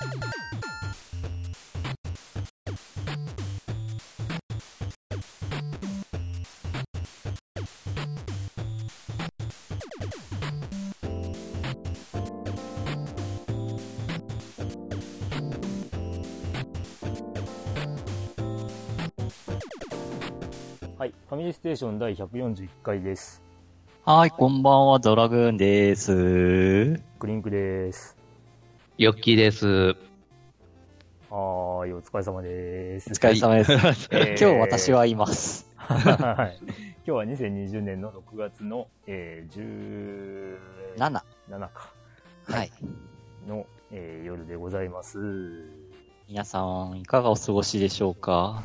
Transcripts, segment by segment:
はい。ファミリーステーション第141回です。はい、こんばんは、ドラグーンです。クリンクです。ヨッキーです。はーい、お疲れ様です。お疲れ様です。えー今日私はいます。はい。今日は2020年の6月の、えー、17 7。か。はい。の、えー夜でございます。皆さん、いかがお過ごしでしょうか？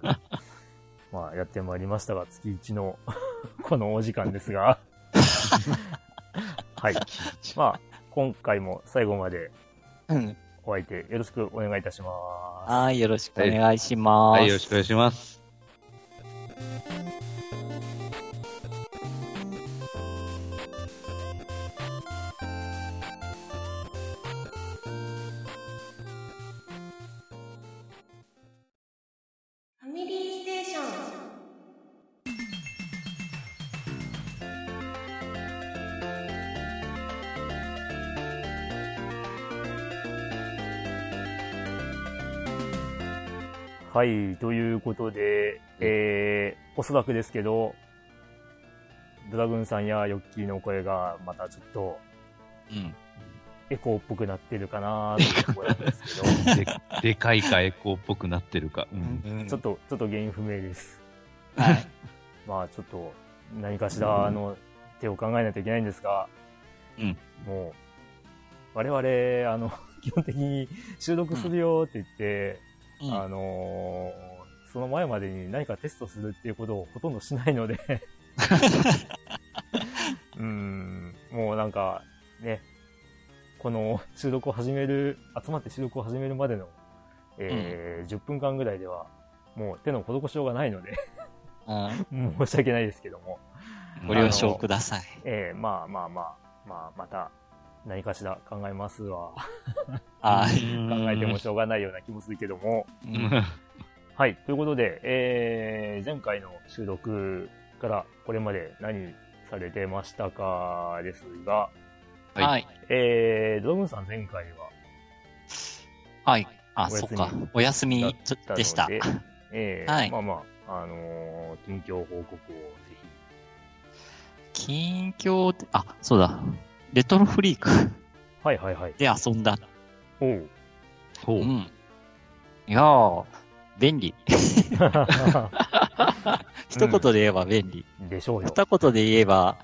まあ、やってまいりましたが、月1の このお時間ですが。はい。まあ、今回も最後までうん。お相手よろしくお願いいたします。はい、よろしくお願いします。はい、よろしくお願いします。はい、ということで、えー、おそらくですけど、ドラグーンさんやヨッキーの声がまたちょっとうん。エコーっぽくなってるかなというところなんですけ で、でかいかエコーっぽくなってるか。うん。ど、ちょっと、ちょっと原因不明です。はい。まあちょっと何かしらの手を考えないといけないんですが、うんもう、我々、あの、基本的に収録するよって言って、うんあのーその前までに何かテストするっていうことをほとんどしないので、うーん、もうなんか、ね、この収録を始める、集まって収録を始めるまでの、えー10分間ぐらいでは、もう手の施しようがないので、うん。申し訳ないですけども、ご了承ください。えーまあまあまあ、まあまた何かしら考えますわ。はい。考えてもしょうがないような気もするけども、うん はい。ということで、えー、前回の収録からこれまで何されてましたかですが、はいはい。えー、ドラグーンさん前回ははい。あ、そっか。お休みででした。えー はいまあまあ、あのー近況報告をぜ近況って、あ、そうだ。レトロフリークひ。はいはいはい。で遊んだ。おう。ほう。うん。いやー、便利。一言で言えば便利。でしょうよ。二言で言えば、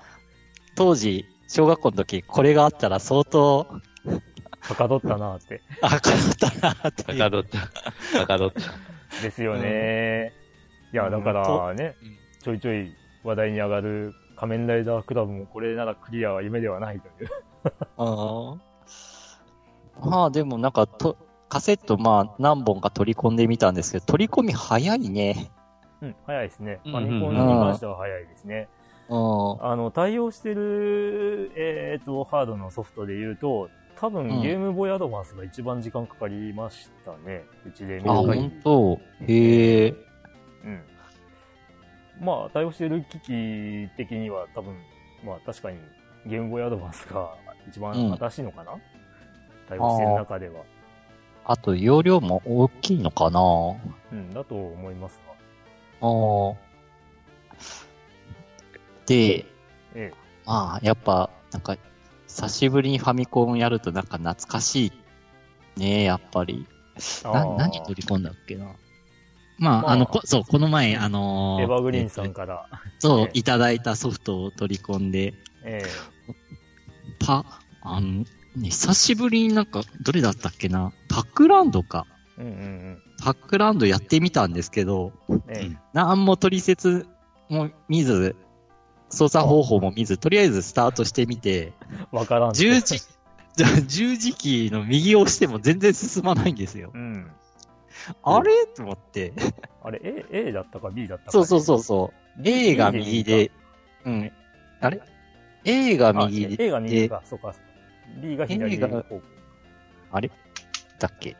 当時、小学校の時、これがあったら相当、はかどったなって。あ、かったなっていう。高どった。高どった。ですよね。いや、だからね、ちょいちょい話題に上がる仮面ライダークラブもこれならクリアは夢ではないという。ああ。まあでもなんかと、カセットまあ何本か取り込んでみたんですけど、取り込み早いね。うん、早いですね。うんファミコンに関しては早いですね。うん。あの、対応してる、えっ、と、ハードのソフトで言うと、多分うんゲームボーイアドバンスが一番時間かかりましたね。うちで見あ、る限り本。当へえ。うん。まあ、対応してる機器的には多分、まあ確かにゲームボーイアドバンスが一番うん新しいのかな、対応してる中では。あと、容量も大きいのかな？うん、だと思いますが。ああ。で、ええ。まあ、やっぱ、なんか、久しぶりにファミコンやるとなんか懐かしいね、やっぱり。な、何取り込んだっけな？まあ、まああの、こそう、この前、あのーエグリーンさえっとんから、そうえ、いただいたソフトを取り込んで、えパ、あの、ね、久しぶりになんか、どれだったっけな？パックランドか。えうんうんパックランドやってみたんですけど、うん。ええなんも取説も見ず、操作方法も見ず、とりあえずスタートしてみて、わからん。十字、十字キーの右を押しても全然進まないんですよ。うん。あれ？と思って。あれ、A、A だったか B だったか。そうそうそうそう。A が右で、うん。あれ ?A があ右で、A が右か、そうか。B が左向。あれ？ったっけ？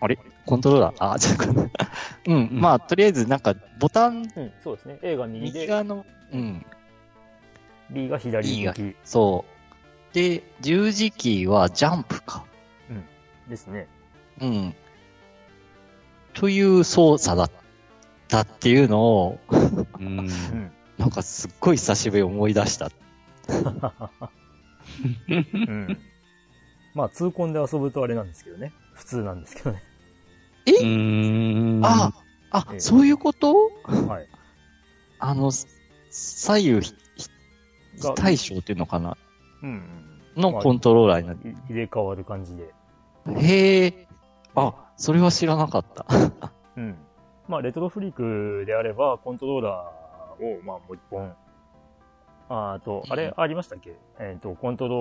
あれ？コントローラー？あ、ちょっと、うん、うんまあ、とりあえずなんか、ボタン、うん、そうですね。A が右で、右側の、うん、B が左 B が向きそう。で、十字キーはジャンプか。ですね。うん。という操作だったっていうのを、うん。うん。なんかすっごい久しぶりに思い出した。うん。まあ、痛恨で遊ぶとあれなんですけどね。普通なんですけどね。うーん。あ、あ、ええそういうこと？はい。あの、左右対称っていうのかな？うんのコントローラーになる。うん。い入れ替わる感じで。へえ。あ、それは知らなかった。うん。まあ、レトロフリークであれば、コントローラーを、まあ、もう一本。ああと、あれ、うんありましたっけ？えっ、と、コントロ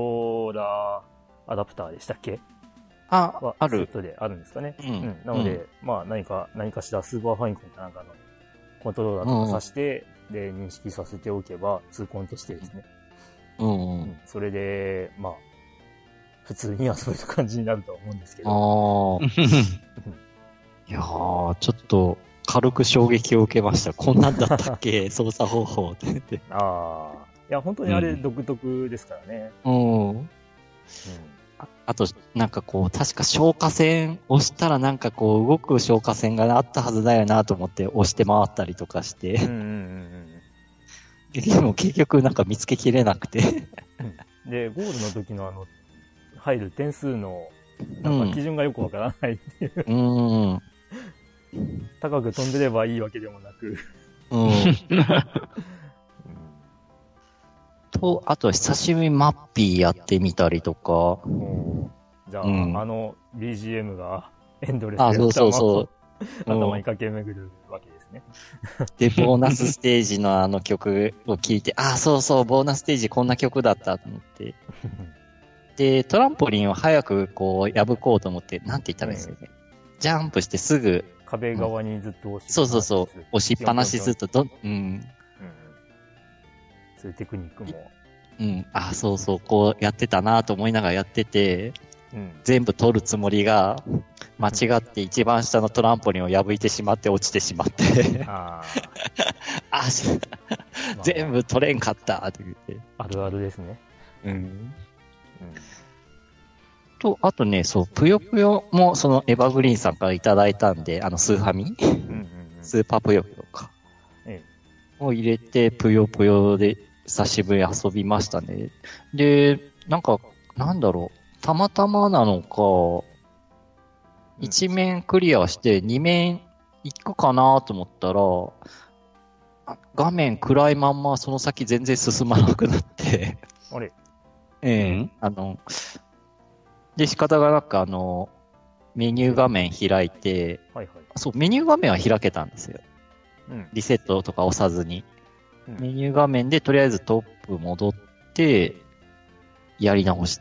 ーラーアダプターでしたっけ？あは、ある。セットであるんですかね。うんなので、まあ、何か、何かしらスーパーファインコンかなんかのコントローラーとか挿して、で、認識させておけば、痛恨としてですね。うんう。うんん。それで、まあ、普通に遊べる感じになるとは思うんですけど。ああ。いやー、ちょっと、軽く衝撃を受けました。こんなんだったっけ？操作方法って言って。ああ。いや、本当にあれうん独特ですからね。うん。うん。ああと、なんかこう、確か消火栓押したらなんかこう、動く消火栓があったはずだよなと思って押して回ったりとかして、うんうんうん でも結局なんか見つけきれなくて。うん。で、ゴールの時のあの、入る点数の、なんか基準がよくわからないっていう、うん。高く飛んでればいいわけでもなく。うん。と、あと久しぶりにマッピーやってみたりとか、じゃあ、うんあの BGM がエンドレスであ、そうそうそう。頭に駆け巡るわけですね。で、ボーナスステージのあの曲を聴いて、あ、そうそう、ボーナスステージこんな曲だったと思って。で、トランポリンを早くこう破こうと思って、なんて言ったらいいんですかね。ジャンプしてすぐ、壁側にずっと押しそうそうそう、押しっぱなしずっと。とどん、うん、うんそういうテクニックも。うん、あ、そうそう、こうやってたなと思いながらやってて、うん。全部取るつもりが、間違って一番下のトランポリンを破いてしまって落ちてしまって、あ あ全部取れんかったって言って。あるあるですね。うん。うん。と、あとね、そう、ぷよぷよも、そのエバグリーンさんからいただいたんで、あの、スーファミ？うんうんうん。スーパーぷよぷよか。えを入れて、ぷよぷよで久しぶりに遊びましたね。で、なんか、なんだろう、たまたまなのか、一面クリアして二面行くかなと思ったら、あ画面暗いまんまその先全然進まなくなって、あれ？ええうんあの、で、仕方がなくあの、メニュー画面開いて、はいはい。そう、メニュー画面は開けたんですよ。うん。リセットとか押さずに。うんメニュー画面でとりあえずトップ戻って、やり直し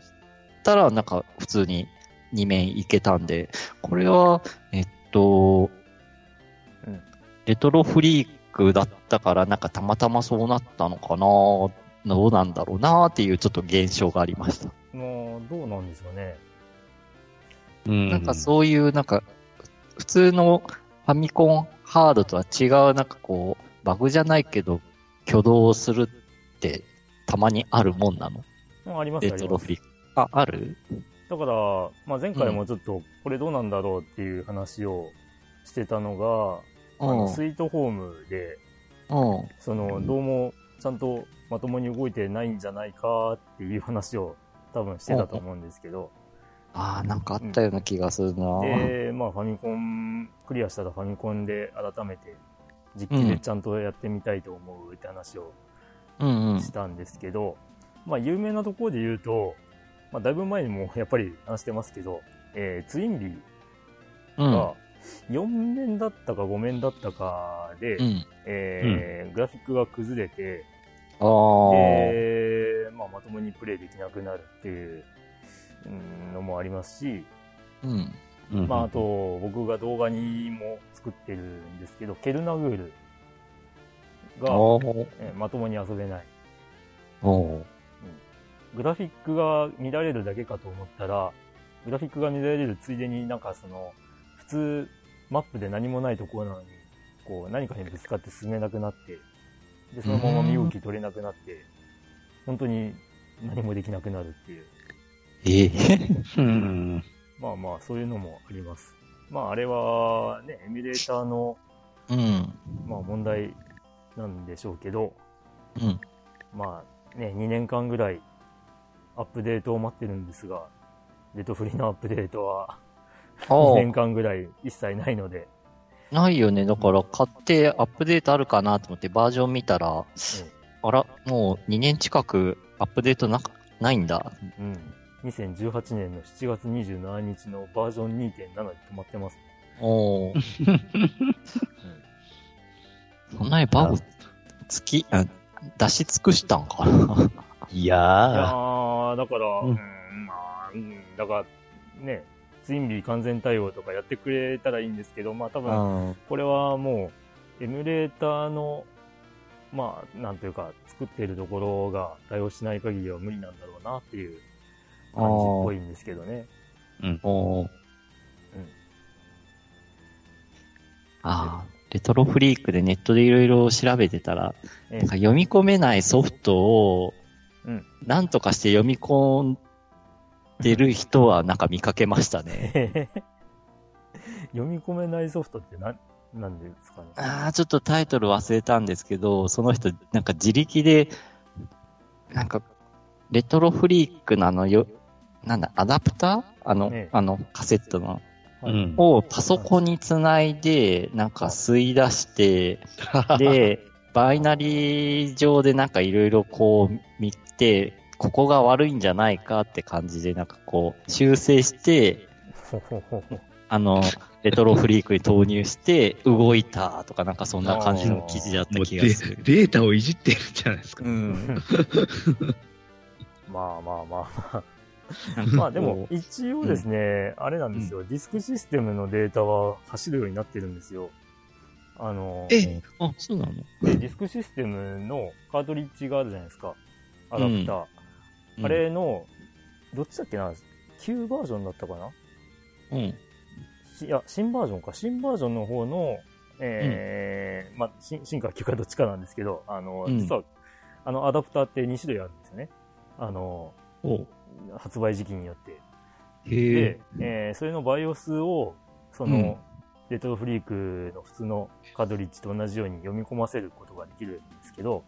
たら、なんか普通に2面いけたんで、これは、えっと、うんレトロフリークだったから、なんかたまたまそうなったのかなどうなんだろうなっていうちょっと現象がありました。もう、どうなんですかね。うんなんかそういう、なんか、普通のファミコンハードとは違う、なんかこう、バグじゃないけど、挙動するって、たまにあるもんなの？うんありますレあります。トロフリーク。あ、あるだから、まあ、前回もちょっと、これどうなんだろうっていう話をしてたのが、あの、スイートホームで、うん。うん。その、どうも、ちゃんとまともに動いてないんじゃないかっていう話を多分してたと思うんですけど、ああ、なんかあったような気がするな、で、まあファミコン、クリアしたらファミコンで改めて実機でちゃんとやってみたいと思うって話をうんうん。したんですけど、まあ有名なところで言うと、まあだいぶ前にもやっぱり話してますけど、えー、ツインビーうん。が4面だったか5面だったかで、うん。えーグラフィックが崩れて。で、まあ、まともにプレイできなくなるっていううんのもありますし、うん。うん。まあ、あと、僕が動画にも作ってるんですけど、ケルナグールが、えーまともに遊べない。グラフィックが乱れるだけかと思ったら、グラフィックが乱れるついでになんかその、普通、マップで何もないところなのに、こう、何かにぶつかって進めなくなって、で、そのまま身動き取れなくなって、本当に何もできなくなるっていう。ええ うん。まあまあ、そういうのもあります。まあ、あれは、ね、エミュレーターの、うん。まあ、問題なんでしょうけど、うん。まあ、ね、2年間ぐらい、アップデートを待ってるんですが、デートフリーのアップデートは、2あ年間ぐらい一切ないので、あ、ないよね。だから買ってアップデートあるかなと思ってバージョン見たら、あら、もう2年近くアップデートなか、ないんだ。うん。2018年の7月27日のバージョン2.7で止まってます。おー。そんなにバグ、つき、あ出し尽くしたんかな？いいややー、だから、ううんん、まあ、うん、だから、ね、ツインビー完全対応とかやってくれたらいいんですけど、まあ多分、うん。これはもう、エミュレーターの、まあ、なんというか、作っているところが対応しない限りは無理なんだろうなっていう感じっぽいんですけどね。おー。ああ、レトロフリークでネットでいろいろ調べてたら、えなんか読み込めないソフトを、うんなんとかして読み込んでる人はなんか見かけましたね。読み込めないソフトって何、なんでですかね？ああ、ちょっとタイトル忘れたんですけど、その人、なんか自力で、なんか、レトロフリークのあのよ、なんだ、アダプター？あの、ええあの、カセットの、ー。うん。をパソコンにつないで、なんか吸い出して、で、バイナリー上でなんかいろいろこう見て、ここが悪いんじゃないかって感じでなんかこう修正して、あの、レトロフリークに投入して 動いたとかなんかそんな感じの記事だった気がする。デデータをいじってるじゃないですか。うん。まあまあまあ。まあでも、一応ですね、あれなんですよ、ディスクシステムのデータは走るようになってるんですよ。あの、えあ、そうなの？でディスクシステムのカートリッジがあるじゃないですか。アダプター。あ、れの、どっちだっけな？旧バージョンだったかな？うん。いや、新バージョンか。新バージョンの方の、えーまあ、新、新か旧かどっちかなんですけど、あの、うん実は、あの、アダプターって2種類あるんですよね。あの、お発売時期によって。へで、えーそれの BIOS を、その、うんレトロフリークの普通のカードリッジと同じように読み込ませることができるんですけど、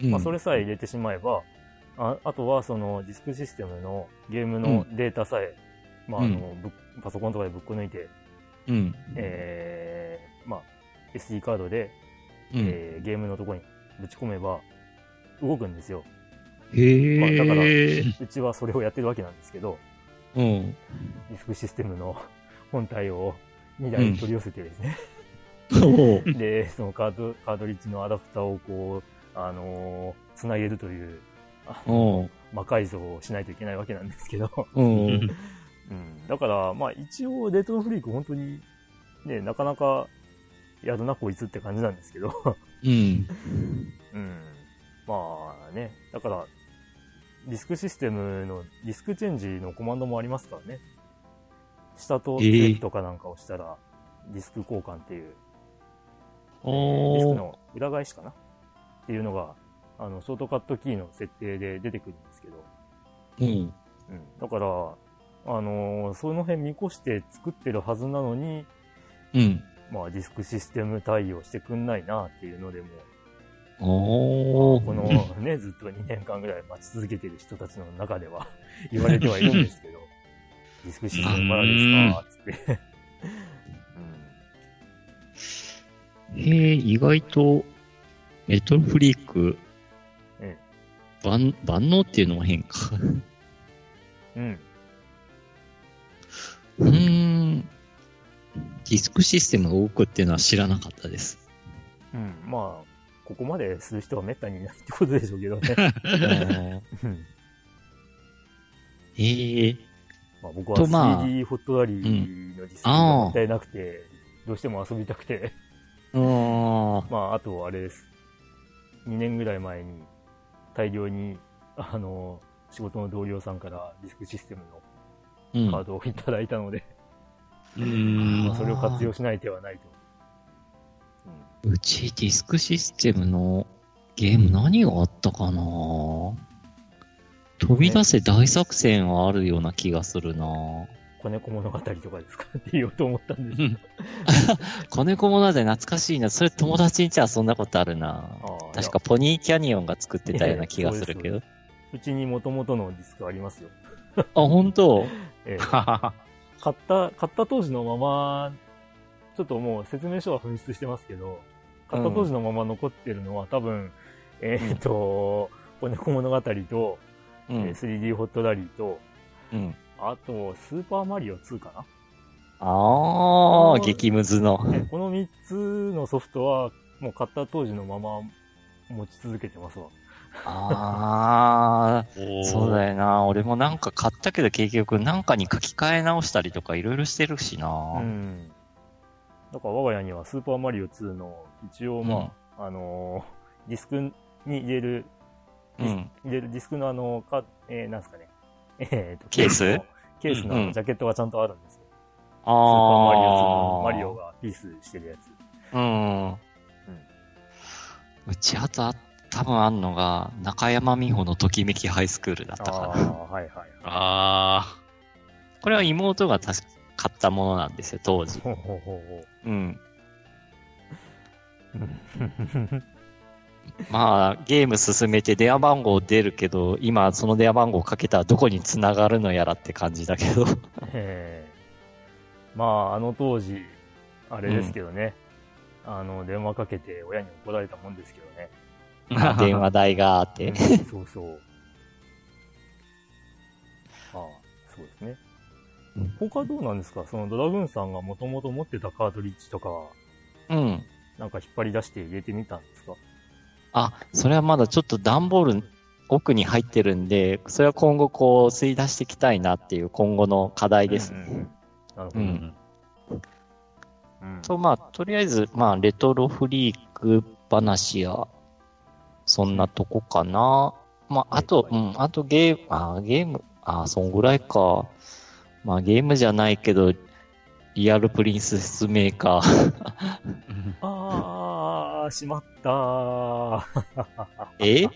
え。まあ、それさえ入れてしまえば、ああとはそのディスクシステムのゲームのデータさえ、まあ、あの、パソコンとかでぶっこ抜いて、うん。えーまあ、SD カードで、うん。えーゲームのところにぶち込めば、動くんですよ。へまあだからえ。うちはそれをやってるわけなんですけど、うん。ディスクシステムの 本体を2台取り寄せてですね、おうで、そのカード、カードリッジのアダプターをこう、あのーつなげるという、あおう魔改造をしないといけないわけなんですけど、うん。うん。だから、まあ一応、レトロフリーク本当に、ね、なかなか、やるなこいつって感じなんですけど、うん。うん。まあね、だから、ディスクシステムのディスクチェンジのコマンドもありますからね。下とえー正とかなんかをしたら、ディスク交換っていう、ディスクの裏返しかなっていうのが、あの、ショートカットキーの設定で出てくるんですけど、うん。うん。だから、あのーその辺見越して作ってるはずなのに、うん。まあディスクシステム対応してくんないなっていうのでも、おー。このね、ずっと2年間ぐらい待ち続けてる人たちの中では 言われてはいるんですけど、ディスクシステムまだですかつって。へえ、意外と、レトロフリーク、え万、万能っていうのも変か。うん。うーん。ディスクシステムが多くっていうのは知らなかったです。うん。まあ、ここまでする人は滅多にいないってことでしょうけどね。え。まあ僕はとまあ CD ホットラリーのディスクがもったいなくて、どうしても遊びたくて。まああとあれです。2年ぐらい前に大量に、あの、仕事の同僚さんからディスクシステムのうんカードをいただいたので、うーんまあ、。それを活用しない手はないと。うちディスクシステムのゲーム何があったかな？飛び出せ大作戦はあるような気がするな子猫物語とかですか？って言おうと思ったんですうん 子猫物語懐かしいな。それ友達んち遊んだことあるな確かポニーキャニオンが作ってたような気がするけど。うちに元々のディスクありますよ。あ、本当？ええ。買った、買った当時のまま、ちょっともう説明書は紛失してますけど、買った当時のまま残ってるのは多分、えっ、と、子猫物語と、うえーん。3D ホットラリーと、うん。あと、スーパーマリオ2かな？あー、激ムズの。えこの3つのソフトは、もう買った当時のまま持ち続けてますわ。あー、そうだよ。よな。俺もなんか買ったけど結局なんかに書き換え直したりとかいろいろしてるしな。うん。だから我が家にはスーパーマリオ2の、一応まあ、あのーディスクに入れる、うん。入れるディスクのあの、か、えー、なんすかね。えーと、ケースのケースのうんジャケットがちゃんとあるんですよ。あスーパーマリオ2のー。マリオがピースしてるやつ。うん。うちあとあ、多分あんのが、中山美穂のときめきハイスクールだったかな。ああー、はいはい。あこれは妹が確か買ったものなんですよ、当時。ほうほうほうほうん。う。まあ、ゲーム進めて電話番号出るけど、今その電話番号かけたらどこに繋がるのやらって感じだけど。ええまあ、あの当時、あれですけどね。あの、電話かけて親に怒られたもんですけどね。まあ電話代があって。うんそうそう。ああ、そうですねうん。他どうなんですか？そのドラグーンさんがもともと持ってたカートリッジとかは、うん。なんか引っ張り出して入れてみたんですか？あ、それはまだちょっと段ボール奥に入ってるんで、それは今後こう吸い出していきたいなっていう今後の課題ですね。うんうんうんなるほど。うんうんと、まあ、とりあえず、まあ、レトロフリーク話や、そんなとこかな。まあ、あと、はいうん、あとゲーム、あ、ゲーム、あ、そんぐらいか。まあ、ゲームじゃないけど、リアルプリンセスメーカー。ああ、しまったー。え？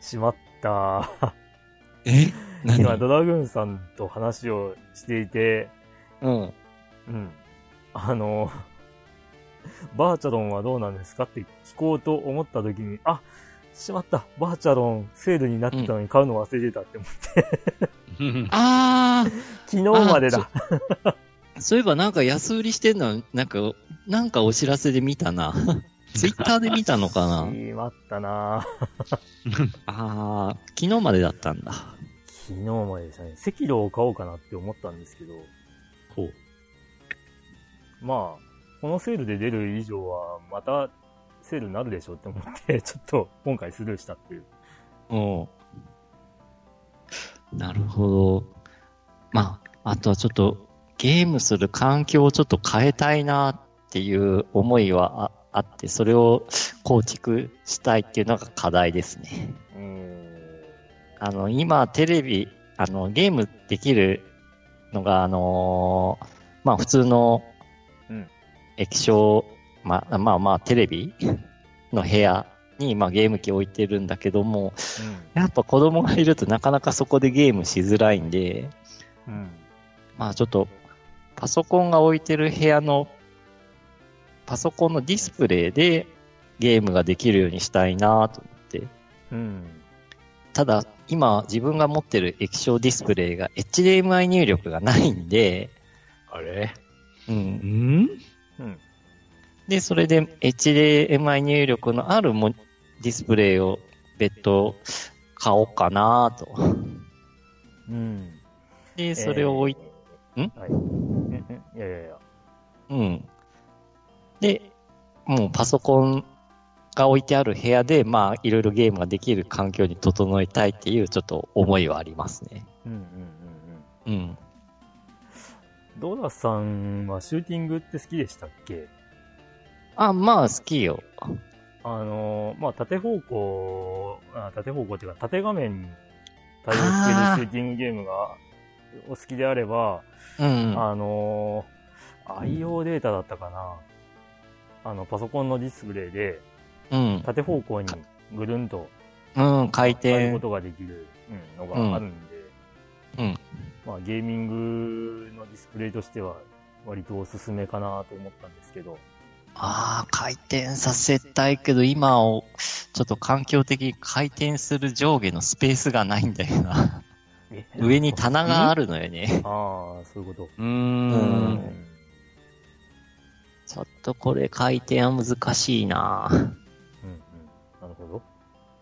しまったー。え？何？今、ドラグーンさんと話をしていて、うん。うん。あの、バーチャロンはどうなんですかって聞こうと思った時に、あ、しまった。バーチャロンセールになってたのに買うの忘れてたって思って、あ 昨日までだ。ー、そういえばなんか安売りしてんの、なんか、なんかお知らせで見たな。ツイッターで見たのかな？しまったな あー、昨日までだったんだ。昨日まででしたね。赤炉を買おうかなって思ったんですけど、ほう。まあ、このセールで出る以上は、またセールになるでしょうって思って、ちょっと今回スルーしたっていう。うん。なるほど。まあ、あとはちょっとゲームする環境をちょっと変えたいなっていう思いはああって、それを構築したいっていうのが課題ですね。うーん。あの、今テレビ、あの、ゲームできるのが、あのーまあ普通のうん液晶、まあまあまあテレビの部屋に、まあゲーム機置いてるんだけども、やっぱ子供がいるとなかなかそこでゲームしづらいんで、うん。うん。まあちょっと、パソコンが置いてる部屋の、パソコンのディスプレイでゲームができるようにしたいなと思って。うん。ただ、今自分が持ってる液晶ディスプレイが HDMI 入力がないんで、あれ？うんう。ん？うん。で、それで HDMI 入力のあるもディスプレイを別途買おうかなと。うん。で、それを置い、えーん？はい。いやいやいや。うん。で、もうパソコンが置いてある部屋で、まあ、いろいろゲームができる環境に整えたいっていうちょっと思いはありますね。うんうんうんうん。うん。ドラさんはシューティングって好きでしたっけ？あ、まあ、好きよ。あのー、まあ、縦方向、あ縦方向っていうか、縦画面に対応しているシューティングゲームが、お好きであれば、うん。あのー、IO データだったかな。あの、パソコンのディスプレイで、うん。縦方向にぐるんとうん、回転変えるこ。とができるうんのがあるんで、うん。まあゲーミングのディスプレイとしては割とおすすめかなと思ったんですけど、ああ、回転させたいけど、今を、ちょっと環境的に回転する上下のスペースがないんだよな。え上に棚があるのよね。ああ、そういうこと。うー。うんん。ちょっとこれ回転は難しいなうんうん。なるほど。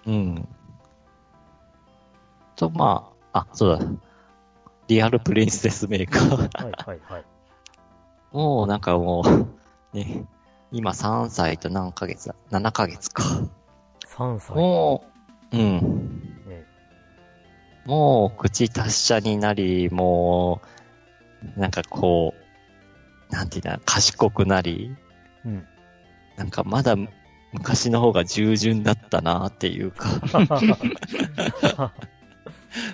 うん。と、まあ、あ、そうだ。リアルプリンセスメーカー。はいはいはい。もうなんかもう、ね、今3歳と何ヶ月だ ?7 ヶ月か。3歳。もう、うん。ね、もう口達者になり、もう、なんかこう、なんていうんだ、賢くなり、うん。なんかまだ昔の方が従順だったなっていうか、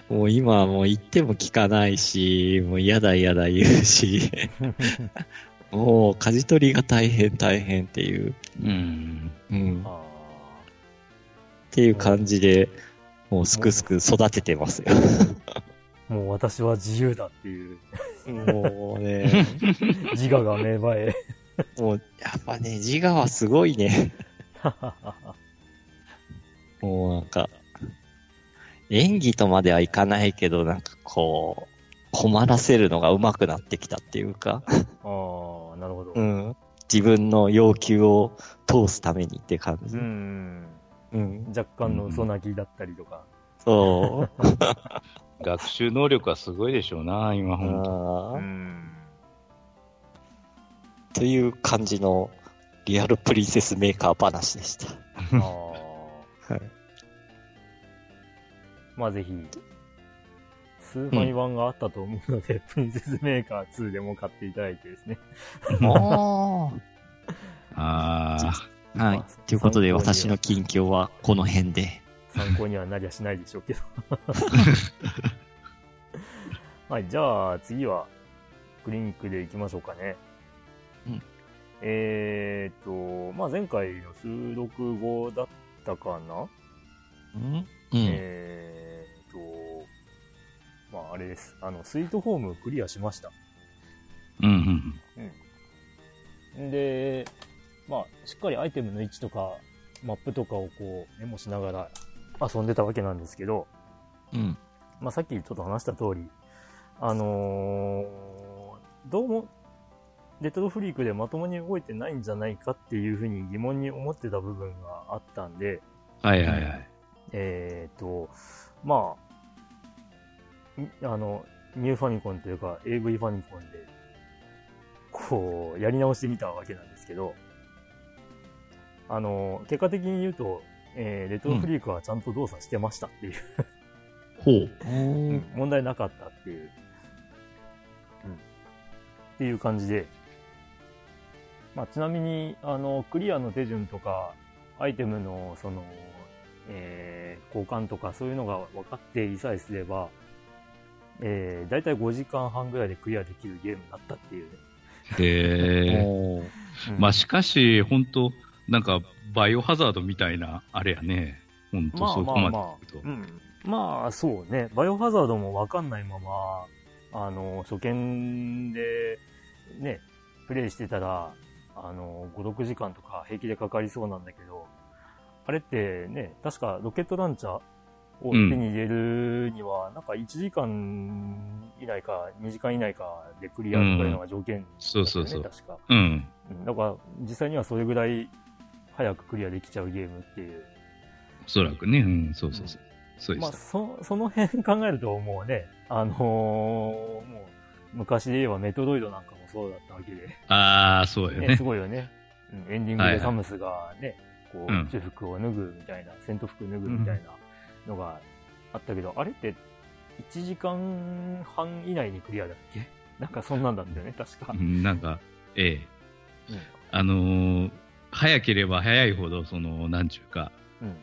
もう今はもう言っても聞かないし、もう嫌だ嫌だ言うし、もう舵取りが大変大変っていう、うん。うん、っあていう感じで、もうすくすく育ててますよ。ーもう私は自由だっていうもうね、自我が芽生え。もうやっぱね、自我はすごいね。もうなんか、演技とまではいかないけど、なんかこう、困らせるのが上手くなってきたっていうか、ああ、なるほど。う。ん。自分の要求を通すためにって感じ。うん。うん。若干の嘘泣きだったりとか。そう。学習能力はすごいでしょうな、今ほんと。あーん。という感じのリアルプリンセスメーカー話でした。ああ。はいまあぜひ、スーファミ版があったと思うので、プリンセスメーカー2でも買っていただいてですね。あ ああ。はい。ということで、私の近況はこの辺で。参考にはなりゃしないでしょうけど。はい、じゃあ次は、クリニックで行きましょうかね。うんえーっと、まあ前回の収録後だったかな、うんうん。えーっと、まああれです。あの、スイートホームクリアしました。ー。うんうん。で、まあ、しっかりアイテムの位置とか、マップとかをこう、メモしながら遊んでたわけなんですけど、うん。まあ、さっきちょっと話した通り、あのーどうも、レトロフリークでまともに動いてないんじゃないかっていうふうに疑問に思ってた部分があったんで、はいはいはい。えー、と、まあ、んあの、ニューファミコンというか AV ファミコンで、こう、やり直してみたわけなんですけど、あの、結果的に言うと、えーレトロフリークはちゃんと動作してましたっていう、ほう。うん。問題なかったっていう、うん、っていう感じで、まあ、ちなみに、あの、クリアの手順とか、アイテムの、その、えー交換とかそういうのが分かっていさえすれば、えー、だいたい5時間半ぐらいでクリアできるゲームになったっていうね。で、おー。うん。まあしかし、本当なんか、バイオハザードみたいな、あれやね。本当まあそこまでまあ。うん。まあ、そうね。バイオハザードもわかんないまま、あの、初見で、ね、プレイしてたら、あの、5、6時間とか平気でかかりそうなんだけど、あれってね、確かロケットランチャーを手に入れるには、なんか1時間以内か2時間以内かでクリアとかいうのが条件だったよね、そうそうそう確か。うん。うんだから、実際にはそれぐらい早くクリアできちゃうゲームっていうおそらくね。うん、そうそうそう。そうでまあ。そ、その辺考えるともうね、あのーもう、昔で言えばメトロイドなんかもそうだったわけで、ああ、そうよね、ねす。ごいよね。うん、エンディングはいはいでサムスがね、こう、うん中服を脱ぐみたいな、戦闘服脱ぐみたいなのがあったけど、あれって1時間半以内にクリアだっけ？なんかそんなんだったよね、確かう。んなんか、ええ。うんあのー早ければ早いほど、その、なんちゅうか、うん。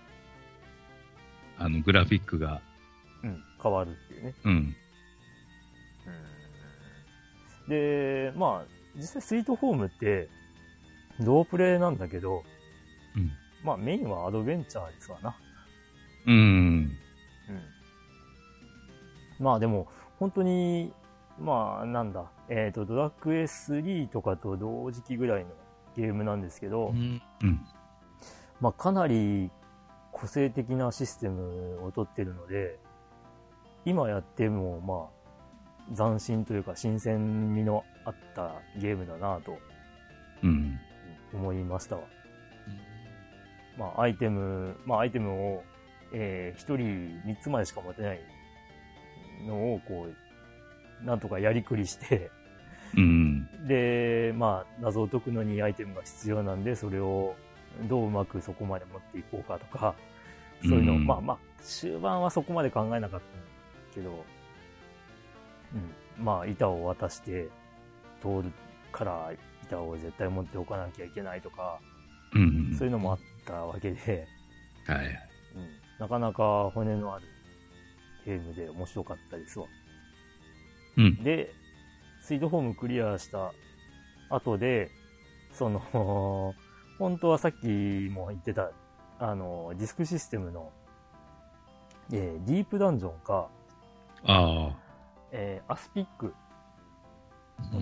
あの、グラフィックが、うん。変わるっていうね。うん。うんで、まあ、実際スイートホームって、ロープレイなんだけど、うん。まあメインはアドベンチャーですわな。うん。うん。まあでも、本当に、まあなんだ、えっ、と、ドラクエ3とかと同時期ぐらいのゲームなんですけど、うんうん。まあかなり個性的なシステムをとってるので、今やってもまあ、斬新というか新鮮味のあったゲームだなとうん。思いましたわ。まあアイテム、まあアイテムを、えー、一人三つまでしか持てないのをこう、なんとかやりくりして、うん。で、まあ、謎を解くのにアイテムが必要なんで、それをどううまくそこまで持っていこうかとか、そういうの、うんまあまあ、終盤はそこまで考えなかったけど、うん、まあ、板を渡して通るから、板を絶対持っておかなきゃいけないとか、うん。そういうのもあったわけで、はい。うん、なかなか骨のあるゲームで面白かったですわ。うん。で、スイートホームクリアした後で、その、本当はさっきも言ってた、あの、ディスクシステムの、えーディープダンジョンか、ああ。えーアスピック、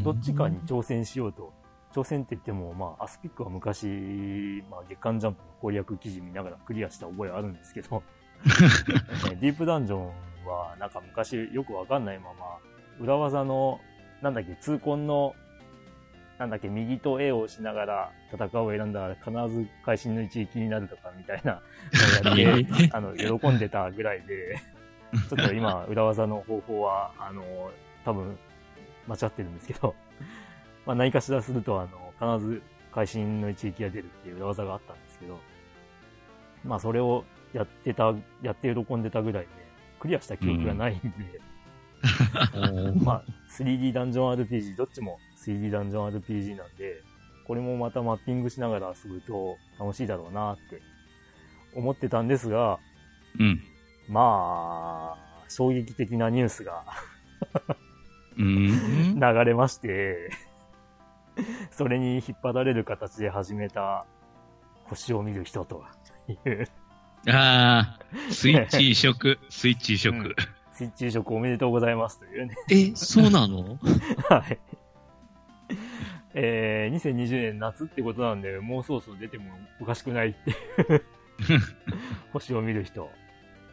どっちかに挑戦しようと。挑戦って言っても、まあ、アスピックは昔、まあ、月刊ジャンプの攻略記事見ながらクリアした覚えあるんですけど、えーディープダンジョンは、なんか昔よくわかんないまま、裏技の、なんだっけ、痛恨の、なんだっけ、右と A を押しながら戦うを選んだら必ず会心の一撃になるとかみたいなのをやって、あの、喜んでたぐらいで、ちょっと今、裏技の方法は、あの、多分、間違ってるんですけど、まあ何かしらすると、あの、必ず会心の一撃が出るっていう裏技があったんですけど、まあそれをやってた、やって喜んでたぐらいで、クリアした記憶がないんで、まあ 3D ダンジョン RPG、どっちも 3D ダンジョン RPG なんで、これもまたマッピングしながら遊ぶと楽しいだろうなって思ってたんですが、うん。まあ、衝撃的なニュースがうん。流れまして、それに引っ張られる形で始めた星を見る人という、ああ、スイッチ移植、スイッチ移植。うんッチ移植おめでとうございますというね。え、そうなの？はい。えー、2020年夏ってことなんで、もうそろそろ出てもおかしくないっていう星を見る人、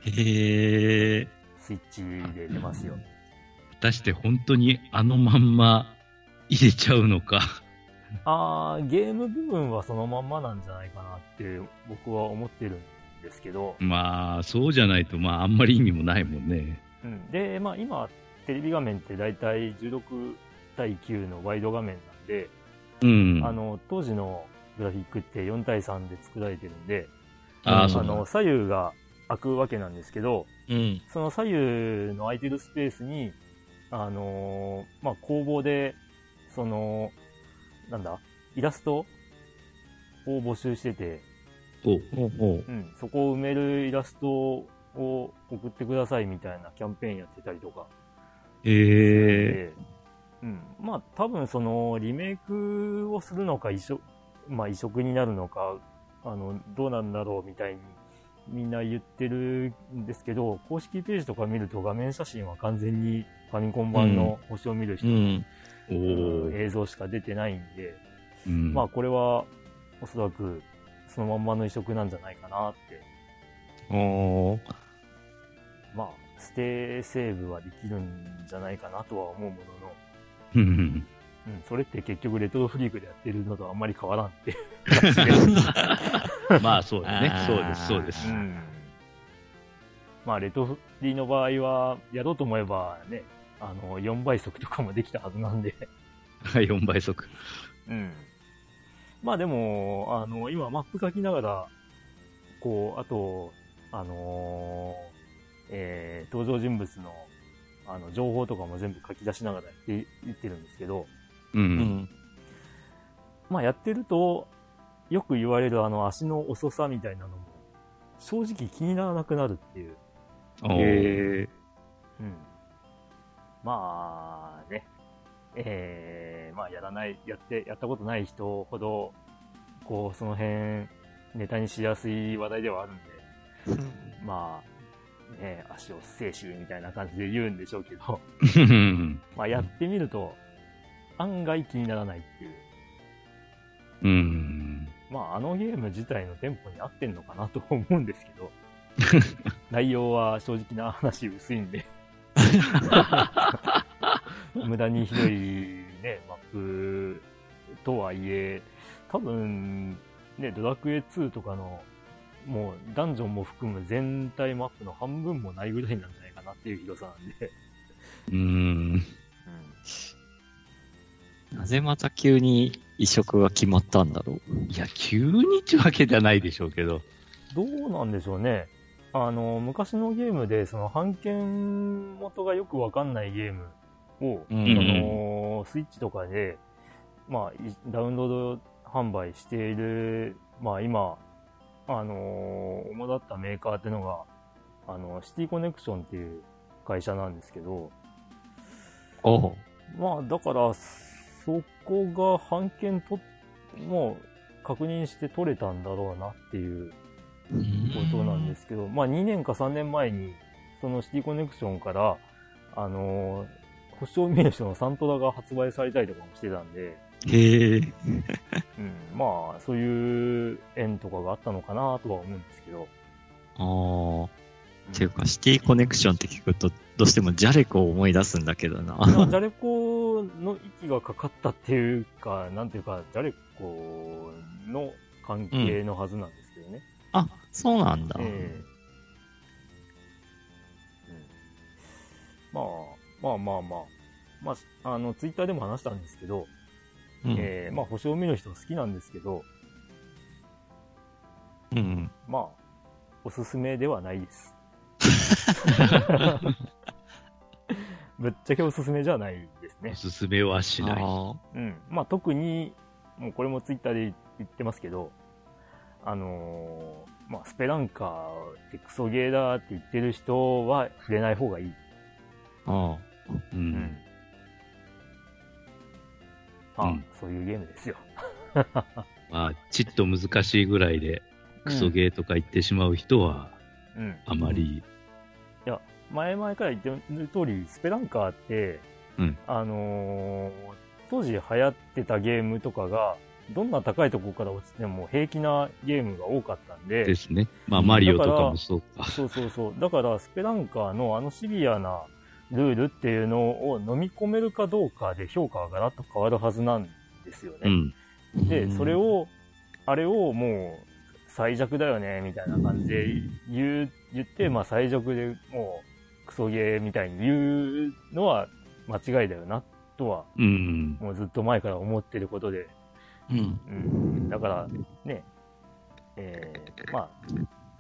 へえ。スイッチで出ますよ。果たして本当にあのまんま入れちゃうのか。あー、ゲーム部分はそのまんまなんじゃないかなって僕は思ってるんですけど、まあ、そうじゃないと、まあ、あんまり意味もないもんね。うん、で、まあ今、テレビ画面って大体16対9のワイド画面なんで、うん。あの、当時のグラフィックって4対3で作られてるんで、あの、左右が開くわけなんですけど、うん。その左右の空いてるスペースに、あのーまあ、工房で、その、なんだ、イラストを募集してて、うん、そこを埋めるイラストを送ってくださいみたいなキャンペーンやってたりとか。へえ。でうん。まあ、多分その、リメイクをするのか、移植、まあ、移植になるのか、あの、どうなんだろうみたいに、みんな言ってるんですけど、公式ページとか見ると画面写真は完全にファミコン版の星を見るう。人のうん。映像しか出てないんで、うん。まあ、これは、おそらく、そのまんまの移植なんじゃないかなって。おー。まあ、ステイセーブはできるんじゃないかなとは思うものの、うん。うん、それって結局レトロフリークでやってるのとあんまり変わらんっていう。まあ、そうだねあ。ーそうです、そうです。うん。まあ、レトフリーの場合は、やろうと思えばね、あの、4倍速とかもできたはずなんで。はい、4倍速。うん。まあでも、あの、今マップ書きながら、こう、あと、あのーえー、登場人物の、あの、情報とかも全部書き出しながらやっていってるんですけど、う。うんん。まあやってると、よく言われるあの足の遅さみたいなのも、正直気にならなくなるっていう。へえ。うん。まあね、えー、まあやらない、やって、やったことない人ほど、こう、その辺、ネタにしやすい話題ではあるんで、まあ、ね、足を清臭みたいな感じで言うんでしょうけど、まあやってみると、案外気にならないっていう。うん。まああのゲーム自体のテンポに合ってんのかなと思うんですけど、内容は正直な話薄いんで、無駄にひどいね、マップとはいえ、多分、ね、ドラクエ2とかの、もうダンジョンも含む全体マップの半分もないぐらいなんじゃないかなっていう広さなんで、うん。なぜまた急に移植が決まったんだろう？いや、急にってわけじゃないでしょうけど。どうなんでしょうね。あの、昔のゲームで、その、版権元がよくわかんないゲームを、うんその、スイッチとかで、まあ、いダウンロード販売している、まあ今、あの主だったメーカーっていうのが、あの、シティコネクションっていう会社なんですけど、おう。まあ、だから、そこが版権と、もう、確認して取れたんだろうなっていうことなんですけど、まあ2年か3年前に、そのシティコネクションから、あのー星を見る人のサントラが発売されたりとかもしてたんで、へえ。うん、まあ、そういう縁とかがあったのかなとは思うんですけど。ああ。っていうか、シティコネクションって聞くと、どうしてもジャレコを思い出すんだけどな。まあジャレコの息がかかったっていうか、なんていうか、ジャレコの関係のはずなんですけどね。あ、そうなんだ。ええうんまあ、まあまあまあ。まあ、あの、ツイッターでも話したんですけど、うんえーまあ、星を見る人好きなんですけど、うん。まあ、おすすめではないです。ぶっちゃけおすすめじゃないですねお。すすめはしない。あうん。まあ、特に、もうこれもツイッターで言ってますけど、あのーまあ、スペランカーってクソゲーだって言ってる人は触れない方がいい。あ。あう。うんまあ、うんそういうゲームですよ。まあ、ちっと難しいぐらいで、クソゲーとか言ってしまう人は、うん。あまり、前々から言ってる通り、スペランカーって、うんあのー当時流行ってたゲームとかが、どんな高いところから落ちても平気なゲームが多かったんで、ですね。まあ、マリオとかもそうか。そうそうそう。だから、スペランカーのあのシビアなルールっていうのを飲み込めるかどうかで評価がガラッと変わるはずなんですよね。うん。あ。で、それを、あれをもう、最弱だよね、みたいな感じで言う、言って、まあ最弱でもう、クソゲーみたいに言うのは間違いだよな、とは、うん。もうずっと前から思ってることで、うん。うん。だから、ね、えー、まあ、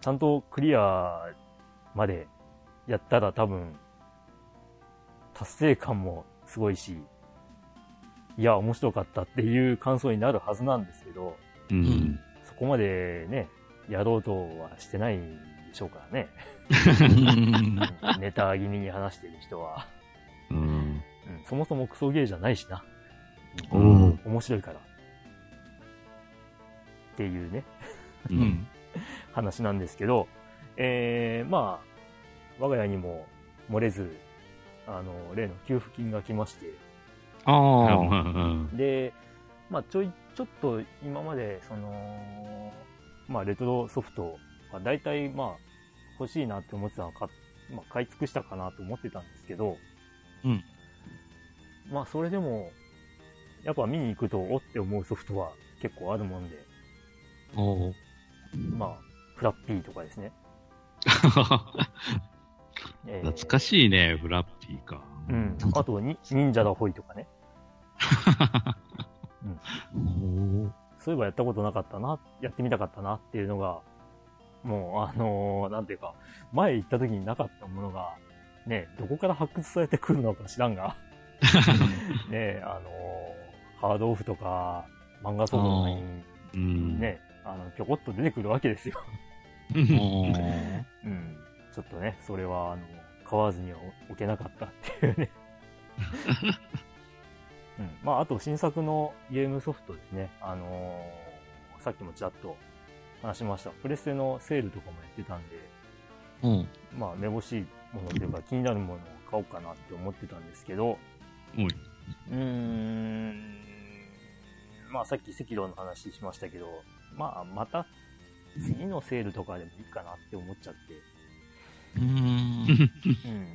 ちゃんとクリアまでやったら多分、達成感もすごいし、いや、面白かったっていう感想になるはずなんですけど、うん。そこまでね、やろうとはしてないでしょうからね。う んネタ気味に話してる人は。うん。うん、そもそもクソゲーじゃないしな。おうんー面白いから。っていうね、う。うんん。話なんですけど、えー、まあ、我が家にも漏れず、あの、例の給付金が来まして、ああ。うんで、まあ、ちょい、ちょっと今まで、その、まあ、レトロソフトは大体、まあ、欲しいなって思ってたのか、まあ、買い尽くしたかなと思ってたんですけど、うん。まあ、それでも、やっぱ見に行くと、おって思うソフトは結構あるもんで、おーまあ、フラッピーとかですね。えー懐かしいね、フラッピーか。うん。あとに、忍者だホイとかね。おーそういえばやったことなかったな、やってみたかったなっていうのが、もう、あのーなんていうか、前行った時になかったものが、ね、どこから発掘されてくるのか知らんが、ね、あのーハードオフとか、漫画ソフトに、うん。ね、あの、ぴょこっと出てくるわけですよ。うん。ちょっとね、それは、あの、買わずには置けなかったっていうね。うん。まあ、あと新作のゲームソフトですね。あのーさっきもちらっと話しました。プレステのセールとかもやってたんで、うん。まあ、めぼしいものというか気になるものを買おうかなって思ってたんですけど。うーん、まあさっき赤道の話しましたけど、まあまた次のセールとかでもいいかなって思っちゃって、うーん。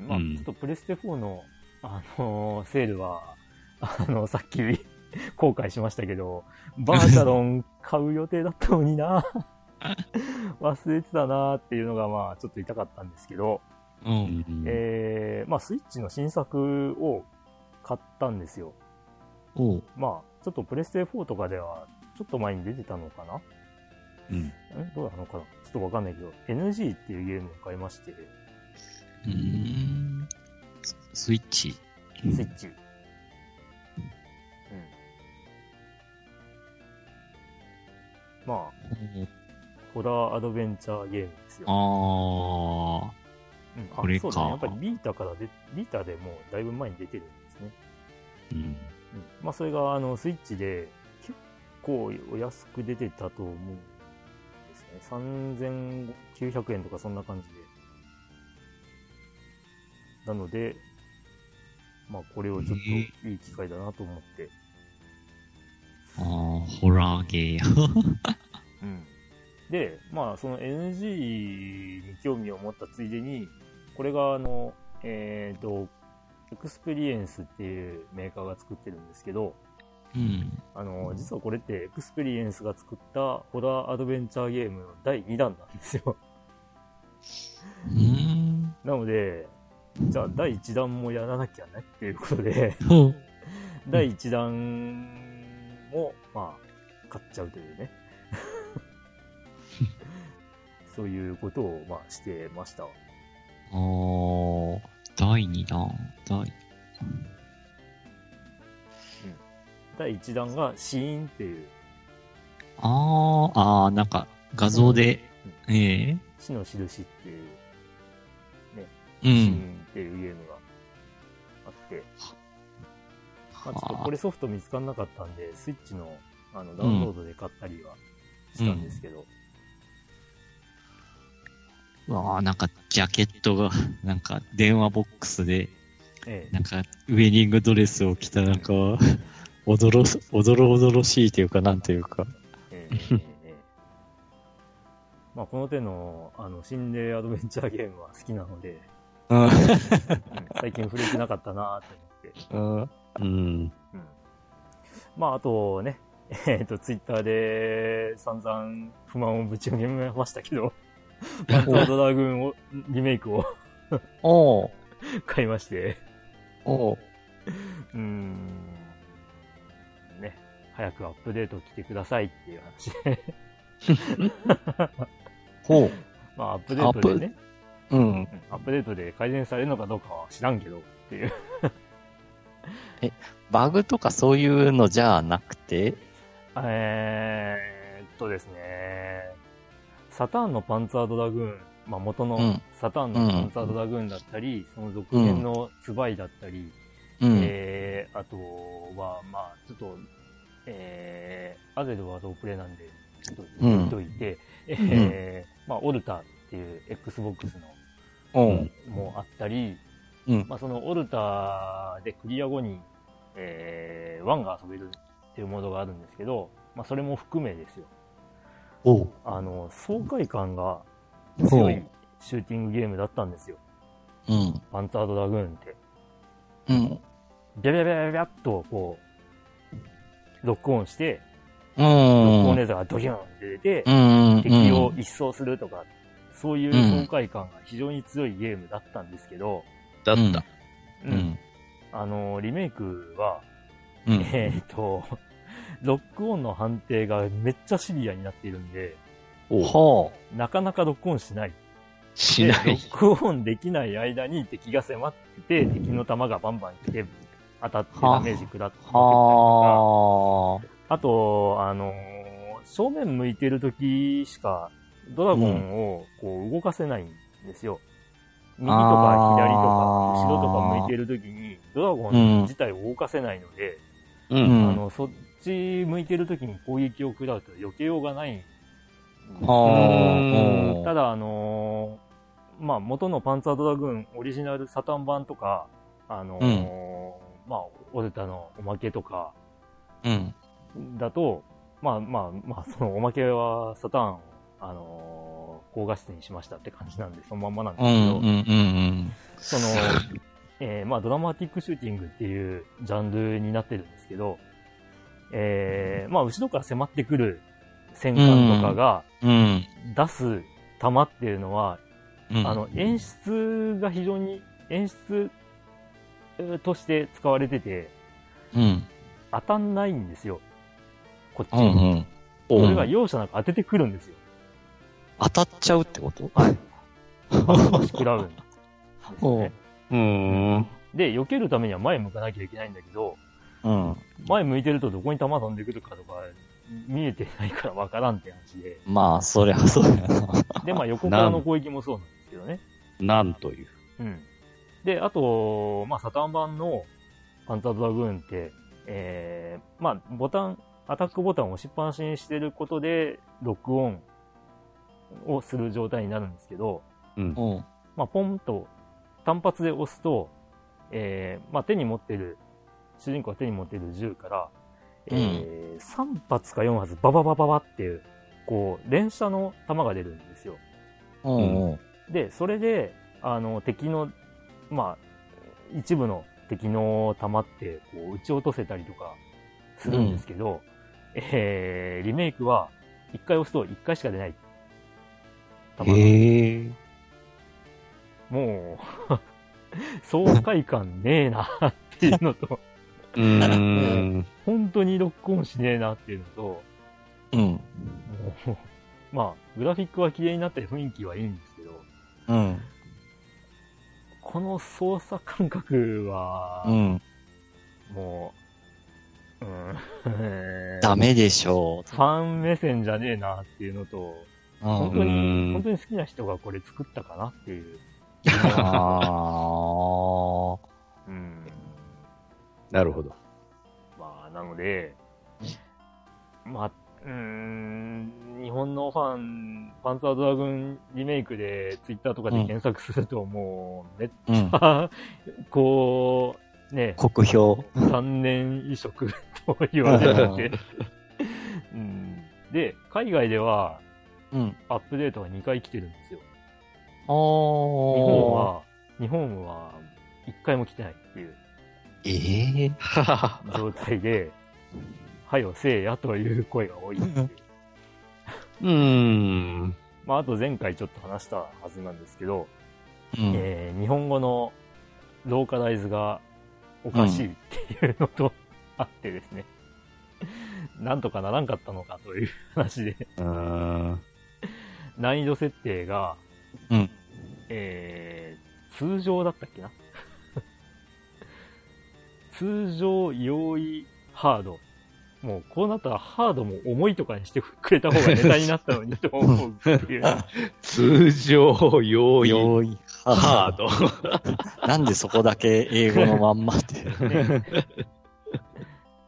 うん、まあうんちょっとプレステ4の、あのーセールは、あの、さっき後悔しましたけど、バーチャロン買う予定だったのにな 忘れてたなっていうのがまあちょっと痛かったんですけど、うん。えー、まあスイッチの新作を買ったんですよ。まあ、ちょっとプレステ4とかでは、ちょっと前に出てたのかなうん。んどうなのかなとわかんないけど、NG っていうゲームを買いまして、うーん。ススイッチ。スイッチ。うん。まあ、ホラーアドベンチャーゲームですよ。あうんあこれかそうだね。やっぱりビータからで、ビータでもうだいぶ前に出てるんですね。うん。うん。まあ、それが、あの、スイッチで、結構お安く出てたと思うんね。3900円とかそんな感じで。なので、まあ、これをちょっといい機会だなと思って。あ。ああ、ホラーゲーや。うん。で、まあ、その NG に興味を持ったついでに、これがあの、えっ、と、エクスペリエンスっていうメーカーが作ってるんですけど、うん。あの、実はこれってエクスペリエンスが作ったホラーアドベンチャーゲームの第2弾なんですよ。なので、じゃあ第1弾もやらなきゃねっていうことで。第1弾も、まあ、買っちゃうというね。そういうことを、まあ、してました。あー、第2弾。第、第1弾がシーンっていう、あー、あー、なんか、画像で、ええ。死の印っていう、うシーん。ンっていうゲームがあって、まあ、ちょっとこれソフト見つかんなかったんで、スイッチのあのダウンロードで買ったりはしたんですけど、うわー、なんか、ジャケットが、なんか、電話ボックスで、ええ。なんか、ウェディングドレスを着た、なんか、おどろ、おどろおどろしいというか、なんというか。ええまあ、この手のあの心霊アドベンチャーゲームは好きなので、最近触れてなかったなと思って。うん。うん。うんまあ、あとね、えっ、と、ツイッターで散々不満をぶち込みましたけど、パンードラグーンを、リメイクを買いまして、おー。うーん、ね、早くアップデート来てくださいっていう話。で、ほう。まあ、アップデートでね、うん。うん。アップデートで改善されるのかどうかは知らんけどっていう。バグとかそういうのじゃなくて、えーっとですね、サターンのパンツァードラグーン、まあ、元のうん。サターンのパンツァードラグーンだったり、その続編のツバイだったり、うん。えー、あとは、まあ、ちょっと、えー、アゼルはロープレイなんで、ちょっとうん置いといて、えー、まあ、オルタっていう Xbox おのう。もあったり、うん。まあ、そのオルタでクリア後に、えー、ワンが遊べるっていうモードがあるんですけど、まあ、それも含めですよ。あの、爽快感が強いシューティングゲームだったんですよ。うん。パンツァードラグーンって。うん。ビャビャビャビャビャっと、こう、ロックオンして、うロックオンん。レーザーがドキュンって出て、うん。敵を一掃するとか、そういう爽快感が非常に強いゲームだったんですけど、だった。ううんん。あの、リメイクは、うん。えーっと、ロックオンの判定がめっちゃシビアになっているんで、ほなかなかロックオンしない。しない。でロックオンできない間に敵が迫ってて、敵の弾がバンバン来て、当たってダメージ食らってたりとかはあと、あのー正面向いてる時しかドラゴンをこう動かせないんですよ。右とか左とか後ろとか向いてる時にドラゴン自体を動かせないので、う。うんん。あの、そっち向いてる時に攻撃を食らうと避けようがないんですあーただ、あのーまあ、元のパンツァードラグーンオリジナルサタン版とか、あのーまあ、オルタのおまけとかうん。だと、まあまあまあ、そのおまけはサターンを、あのー高画質にしましたって感じなんで、そのまんまなんでうん。すけど、うん。うん。その、えーまあ、ドラマティックシューティングっていうジャンルになってるんですけど、えーまあ、後ろから迫ってくる戦艦とかがうん。出す弾っていうのは、うん。あの、演出が非常に、演出えーとして使われてて、うん。当たんないんですよ。こっちうん。うに。ん。それが容赦なく当ててくるんですよ。当たっちゃうってこと？はい。食らうんですよね。うん。で、避けるためには前向かなきゃいけないんだけど、うん。前向いてるとどこに弾飛んでくるかとか、見えてないからわからんって話で。まあ、そりゃそうやな。で、まあ横からの攻撃もそうなんですけどね。なんという。うん。で、あと、まあサターン版のパンツァードラグーンって、えー、まあボタン、アタックボタンを押しっぱなしにしてることで、ロックオンをする状態になるんですけど、うん。うん。まあポンと単発で押すと、えー、まあ手に持ってる、主人公が手に持ってる銃から、えー3発か4発バババババっていう、こう、連射の弾が出るんですよ。うん。うん。で、それで、あの、敵の、まあ、一部の敵の弾って、こう、撃ち落とせたりとかするんですけど、えー、リメイクは、一回押すと一回しか出ない。弾がへえ。もう、爽快感ねえなっていうのと、うん。本当にロックオンしねえなっていうのと、うん。まあ、グラフィックは綺麗になって雰囲気はいいんですけど、うん。この操作感覚は、うん。もう、うん、ダメでしょファン目線じゃねえなっていうのと、う。本当に、本当に好きな人がこれ作ったかなっていう。あうん。なるほど。まあ、なので、まあ、うーん、日本のファン、パンツァードラグーンリメイクでツイッターとかで検索するともう、めっーうん。ちゃ、こう、ね、国評。残念移植と言われてて、うん。で、海外ではうん。アップデートが2回来てるんですよ。ああ。日本は、日本は1回も来てないっていうええ 状態で、はよせえやという声が多い。うん。まあ、あと前回ちょっと話したはずなんですけど、うん。えー日本語のローカライズがおかしいっていうのと、あってですね。なんとかならんかったのかという話で、うん。難易度設定が、うんえー、通常だったっけな？通常、容易、ハード。もうこうなったらハードも重いとかにしてくれた方がネタになったのにと思うっていう。通常、用意、ハハード。ード。なんでそこだけ英語のまんまって。ね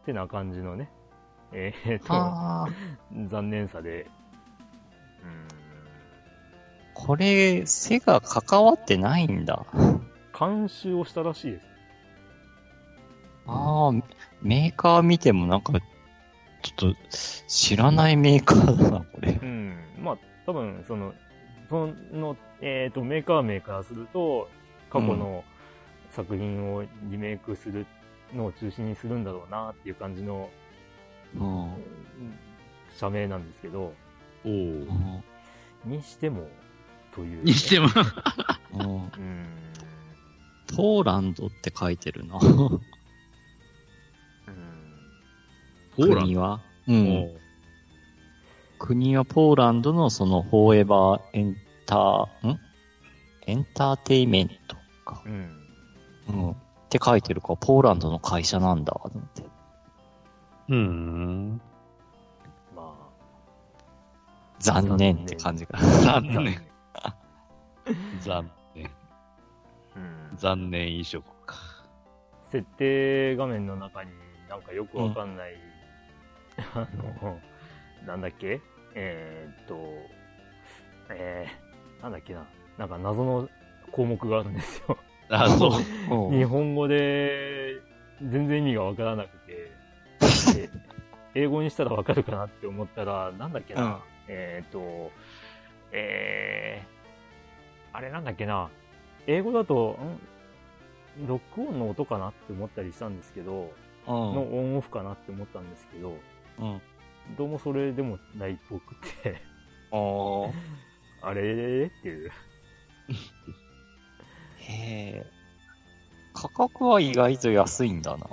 ってな感じのね。えー、と、ああ。残念さで。これ、セガ関わってないんだ。うん。監修をしたらしいです。ああ、メーカー見てもなんか、ちょっと、知らないメーカーだな、これう。ん。まあ、多分、その、その、えっ、と、メーカー名からすると、過去の作品をリメイクするのを中心にするんだろうなっていう感じの、うん。うん社名なんですけど、おうにしても、という、にしても、うんうん。ポーランドって書いてるな。国は？う。うんん。国はポーランドのその、フォーエバーエンター、ん？エンターテイメントか。うん。うん。って書いてるから、ポーランドの会社なんだ、と思って。うん。ま残念って感じが。あ、残念。残念。うん。残念移植か。設定画面の中になんかよくわかんない、あの、なんだっけ？えーっと、えー、なんだっけな？なんか謎の項目があるんですよ。あ、そう。うん日本語で全然意味がわからなくて、で英語にしたらわかるかなって思ったら、なんだっけな？うんえーっと、えー、あれなんだっけな？英語だと、ん？ロックオンの音かなって思ったりしたんですけど、うんのオンオフかなって思ったんですけど、うん。どうもそれでもないっぽくて、あー あれ？っていう。へえ。価格は意外と安いんだな。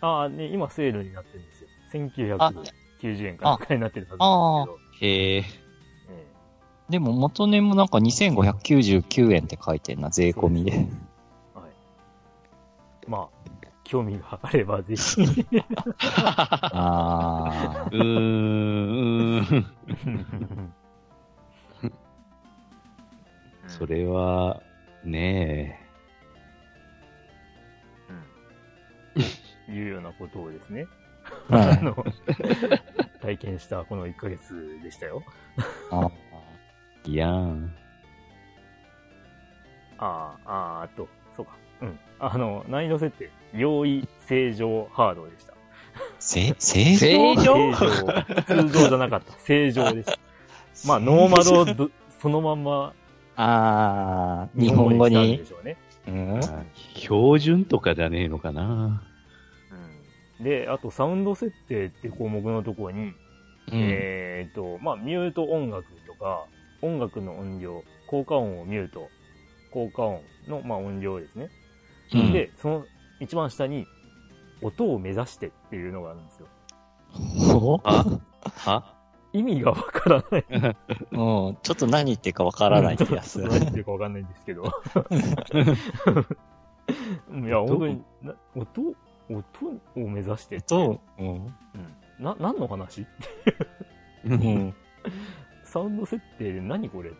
ああ、ね、今セールになってるんですよ。あ1990円かなんかになってるはずなんですけど。へえ。えでも元値もなんか2599円って書いてんな、税込みで。えはい。まあ、興味があればぜひ。あうーん、うーん。それは、ねうん。いうようなことをですね、あ。はあい。の、体験したこの1ヶ月でしたよ。あえ。いやん。ああ、あーあと、そうか。うん。あの、難易度設定、用意正常ハードでした。せ、正正常？常正常？通常じゃなかった。正常でした。まあ、ノーマルをどそのまんまあー、日本語にで。しょうね。うん？あ標準とかじゃねえのかな。うん。で、あと、サウンド設定って項目のところに、うんえっ、と、まあ、ミュート音楽とか、音楽の音量、効果音をミュート、効果音の、まあ、音量ですね。うんで、その一番下に、音を目指してっていうのがあるんですよ。ほあ、は？意味がわからない。うん、ちょっと何言ってるかわからないってやつちょ。っと何言ってるかわかんないんですけど。いや、本当に、な音、音を目指してって。と、うん。うん。な、何の話？うん。サウンド設定で何これって。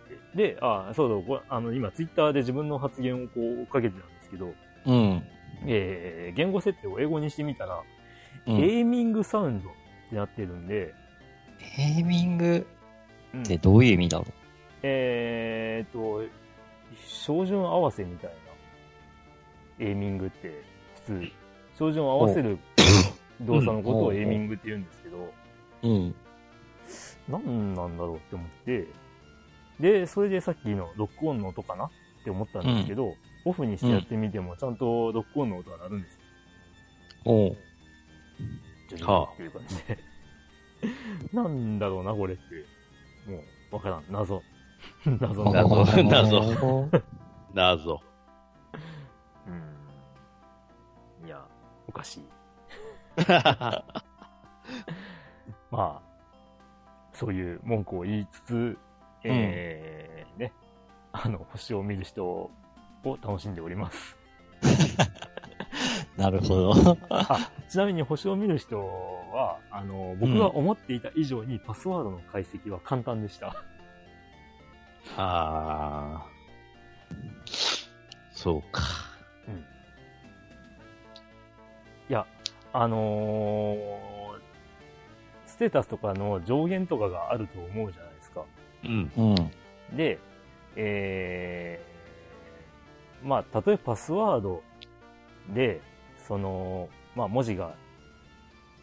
で、あ、そうだ、これ、あの、今、ツイッターで自分の発言をこう、追っかけてたんですけど、うん。えー、言語設定を英語にしてみたら、うん。エイミングサウンドってなってるんで、ヘーミングうん。ってどういう意味だろえーと、照準合わせみたいな、エイミングって、普通、照準を合わせる 動作のことをエイミングって言うんですけど、ううん。何なんだろうって思って、で、それでさっきのロックオンの音かなって思ったんですけど、オフにしてやってみても、ちゃんとロックオンの音が鳴るんですよ。おう。ジョニはあーっていう感じで。なんだろうな、これって。もう、わからん。謎。謎謎 謎謎。うん。いや、おかしい。まあ、そういう文句を言いつつ、えーね、あの、星を見る人を楽しんでおります。なるほど。あ、ちなみに星を見る人は、あの、僕が思っていた以上にパスワードの解析は簡単でした。ああ。そうか。いや、あのーステータスとかの上限とかがあると思うじゃないですか。うん。うん。で、えー、まあ、例えばパスワードで、その、まあ、文字が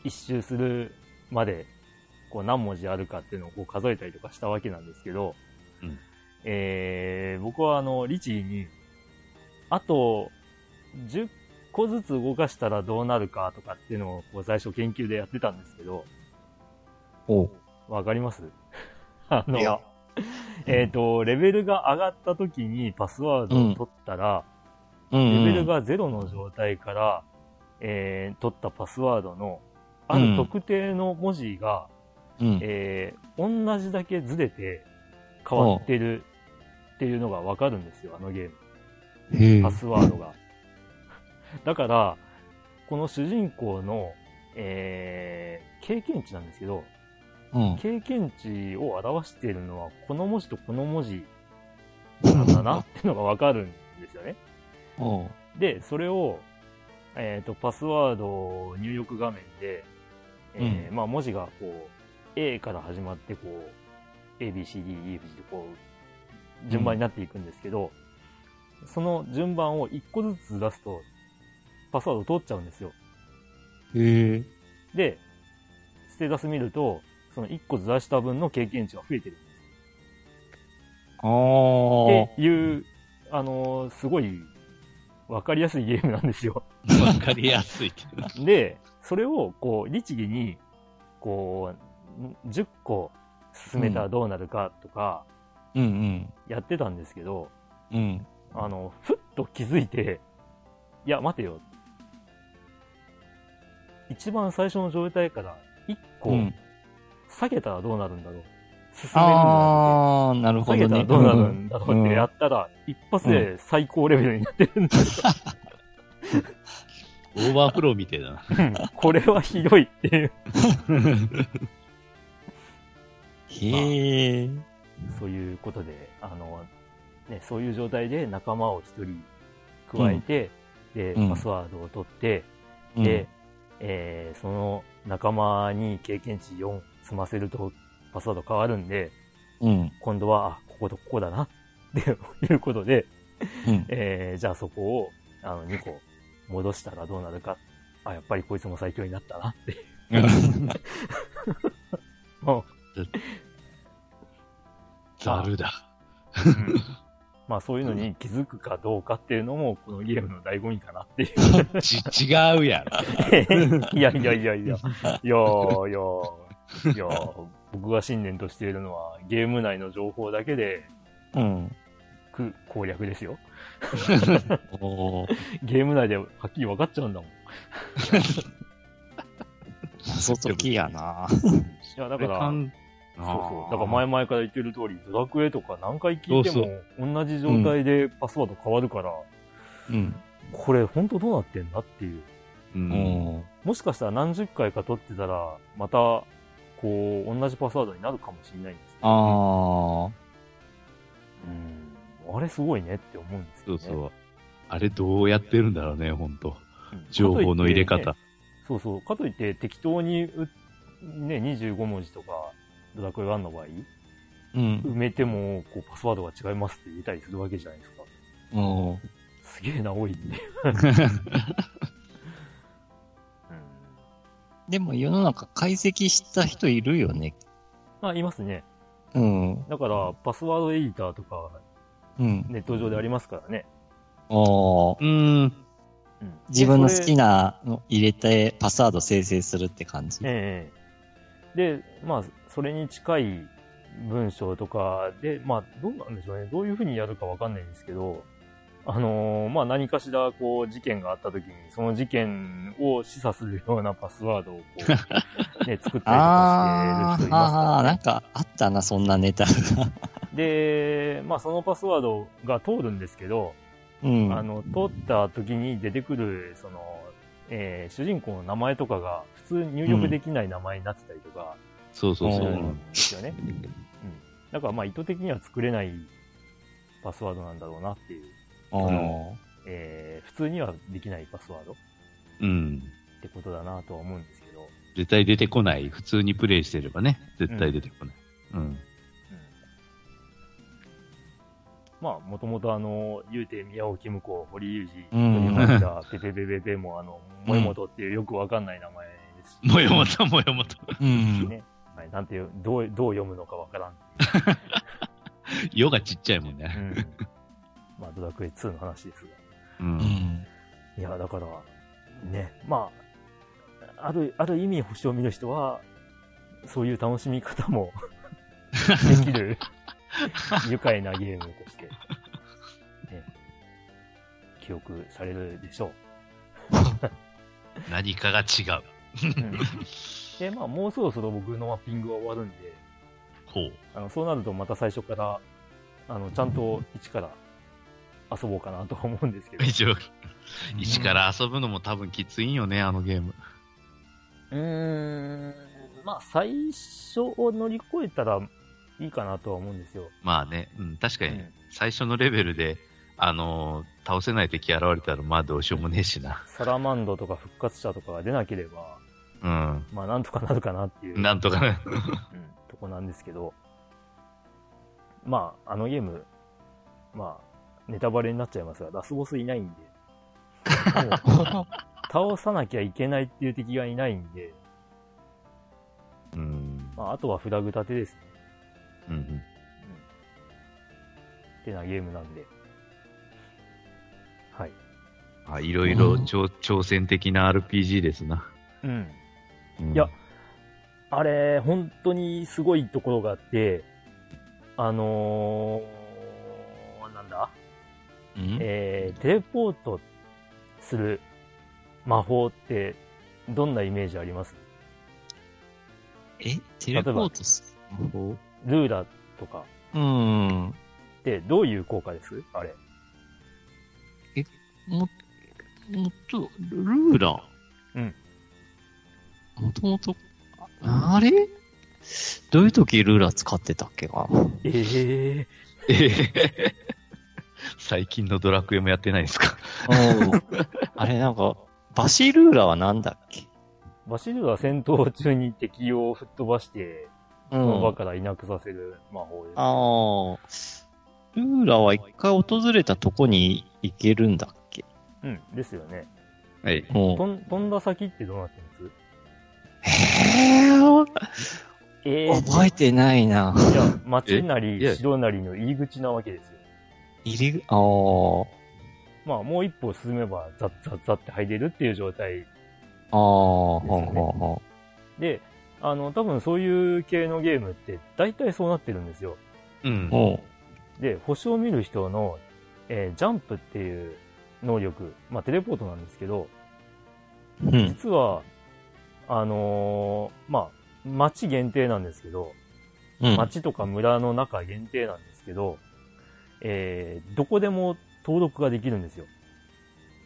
一周するまで、こう何文字あるかっていうのをこう数えたりとかしたわけなんですけど、うんえー、僕はあの、リチに、あと、10個ずつ動かしたらどうなるかとかっていうのをこう最初研究でやってたんですけど、おう。わかります？あのいや、えっ、と、レベルが上がった時にパスワードを取ったら、うんうん。レベルが0の状態から、えー取ったパスワードの、ある特定の文字が、うん。えー同じだけずれて変わってるっていうのがわかるんですよ、あのゲーム。パスワードが。だから、この主人公の、えー経験値なんですけど、うん。経験値を表しているのは、この文字とこの文字なんだな っていうのがわかるんですよね。で、それを、えっ、と、パスワード入力画面で、えーまあ、文字がこう、A から始まって、こう、A, B, C, D, E, F, G とこう、順番になっていくんですけど、その順番を1個ずつ出すと、パスワード通っちゃうんですよ。へえ。で、ステータス見ると、その1個ずらした分の経験値が増えてるんです。っていう、あのーすごい、わかりやすいゲームなんですよ。わかりやすいけど。で、それを、こう、律儀に、こう、ん10個進めたらどうなるかとか、うんうん。やってたんですけど、うん。あの、ふっと気づいて、いや、待てよ。一番最初の状態から1個うん下げたらどうなるんだろう。進めるんじゃなくて。ああ、なるほ下げどね。たらどうなるんだろうってやっったら、一発で最高レベルになってるんですよ。オーバーフローみたいだな。うんこれはひどいっていう、へえ。そういうことで、あの、ね、そういう状態で仲間を一人加えて、で、うんパスワードを取って、うんで、えーその仲間に経験値4積ませるとパスワード変わるんで、うん。今度は、あ、こことここだな、っていうことで、うん。えーじゃあそこを、あの、2個戻したらどうなるか。あ、やっぱりこいつも最強になったなってい う。もざるだ。う、うんまあそういうのに気づくかどうかっていうのも、このゲームの醍醐味かなっていう。ち、違うやろ。いやいやいやいや。いやーいやーいやー僕が信念としているのは、ゲーム内の情報だけで、うん。く攻略ですよ。ゲーム内ではっきり分かっちゃうんだもん。い謎解きやな。や、だから、そうそう。だから前々から言ってる通り、ドラクエとか何回聞いても、同じ状態でパスワード変わるから、うん。これ本当どうなってんだっていう。うん。もしかしたら何十回か取ってたら、また、こう、同じパスワードになるかもしれないんですけど、あうん。あれすごいねって思うんですよね。そうそう。あれどうやってるんだろうね、ほんと。うん情報の入れ方。ねそうそう。かといって適当にう、ね、25文字とか、ドラクエ1の場合、ー。うん。埋めても、こう、パスワードが違いますって言えたりするわけじゃないですか。おーすげえな、多いって。でも世の中解析した人いるよね。あ、いますね。うん。だから、パスワードエディターとか、うん。ネット上でありますからね。おーうん。うん自分の好きな。なの入れてパスワード生成するって感じ。ええで、まあ、それに近い文章とかで、まあ、どうなんでしょうね。どういうふうにやるかわかんないんですけど、あのーまあ、何かしら、こう、事件があった時に、その事件を示唆するようなパスワードを、こう、ね、作ったりとかしてる人いあますーからあー、なんかあったな、そんなネタが。で、まあ、そのパスワードが通るんですけど、うん。あの、通った時に出てくる、その、えー主人公の名前とかが普通入力できない名前になってたりとかそうそうそうですよね。うん。だからまあ意図的には作れないパスワードなんだろうなっていう、あーえー普通にはできないパスワードっうん。てことだなとは思うんですけど、絶対出てこない。普通にプレイしてればね。絶対出てこない。うん。うん。まあ、もともとあの、ゆうて宮尾木子、堀裕二、うん鳥巻田、ペペペペペもあの、もえもとっていうよくわかんない名前ですしもよもともよもと。うん。ね。はい、なんていう、どう、どう読むのかわからん。よがちっちゃいもんうね。ん。まあ、ドラクエ2の話ですが。う。うんん。いや、だから、ね、まあ、ある、ある意味星を見る人は、そういう楽しみ方も できる、愉快なゲームとして、ね、記憶されるでしょ何かが違う。で、まあ、もうそろそろ僕のマッピングは終わるんで、ほう。あの、そうなるとまた最初から、あの、ちゃんと一から遊ぼうかなとは思うんですけど。一応、一から遊ぶのも多分きついんよね、あのゲーム。うーん、まあ、最初を乗り越えたらいいかなとは思うんですよ。まあね、うん、確かに、うん最初のレベルで、あのー倒せない敵現れたら、まあどうしようもねえしな。サラマンドとか復活者とかが出なければ、うん。まあなんとかなるかなっていう、なんとかね。うん、とこなんですけど、まあ、あのゲーム、まあ、ネタバレになっちゃいますが、ラスボスいないんで、も う倒さなきゃいけないっていう敵がいないんで、うん。まあ、あとはフラグ立てですね。うん。ってなゲームなんで。はい。あ、いろいろ挑挑戦的な RPG ですな。うん。うんいや、あれ、本当にすごいところがあって、あのー、えー、テレポートする魔法って、どんなイメージあります？え？テレポートする方ルーラとか。うん。ってどういう効果です？あれ。も、もっと、ルーラ？ーうん。もともと、ああれ？どういう時ルーラー使ってたっけかな？えええへ最近のドラクエもやってないですか？うん あれなんか、バシルーラーはなんだっけ？バシルは戦闘中に敵を吹っ飛ばして、うその場ん。からいなくさせる魔法です。ああ。ルーラーは一回訪れたとこに行けるんだっけ？うん、ですよね。はい。うん。飛んだ先ってどうなってるんです？へー？えー、覚えてないな。いや、町なり城なりの入り口なわけですよ。入り、ああ。まあ、もう一歩進めば、ザッザッザッって入れるっていう状態ああ、ですよねはんはんはんで、あの、多分そういう系のゲームって、大体そうなってるんですよ。うん。うん。で、星を見る人の、えージャンプっていう能力、まあ、テレポートなんですけど、うん。実は、あのーまあ、町限定なんですけど、うん。町とか村の中限定なんですけど、えーどこでも登録ができるんですよ。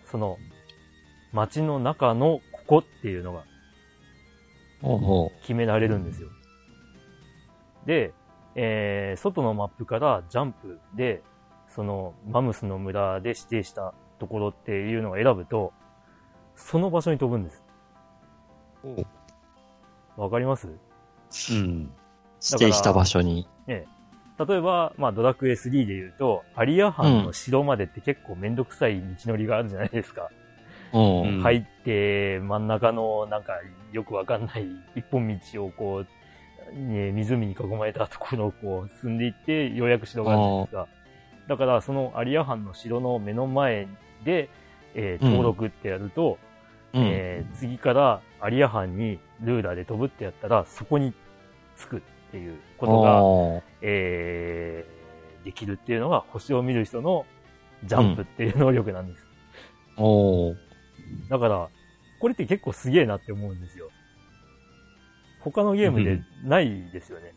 その、町の中のここっていうのが決められるんですよ。で、えー外のマップからジャンプで、そのマムスの村で指定したところっていうのを選ぶと、その場所に飛ぶんです。う。わかります？うん。指定した場所に。例えば、まあ、ドラクエ3で言うと、アリア藩の城までって結構めんどくさい道のりがあるじゃないですか。うん。うん入って、真ん中のなんかよくわかんない一本道をこう、ね、湖に囲まれたところをこう進んでいって、ようやく城があるじゃないですか。だから、そのアリア藩の城の目の前で、えーうん登録ってやると、うん。えー次からアリア藩にルーラーで飛ぶってやったら、そこに着くっていうことが、あえーできるっていうのが星を見る人のジャンプっていう能力なんです。ーおーだから、これって結構すげえなって思うんですよ。他のゲームでないですよね。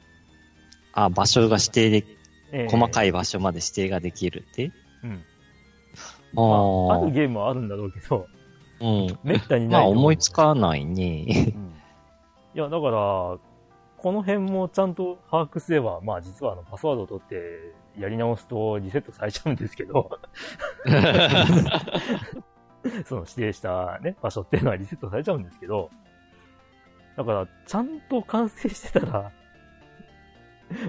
あ、場所が指定で、えー細かい場所まで指定ができるって？うん。あまあ、ああるゲームはあるんだろうけど、うん。めったにまあないと思う。思いつかないね。うんいや、だから、この辺もちゃんと把握すれば、まあ実はあのパスワードを取ってやり直すとリセットされちゃうんですけど、その指定したね、場所っていうのはリセットされちゃうんですけど、だから、ちゃんと完成してたら、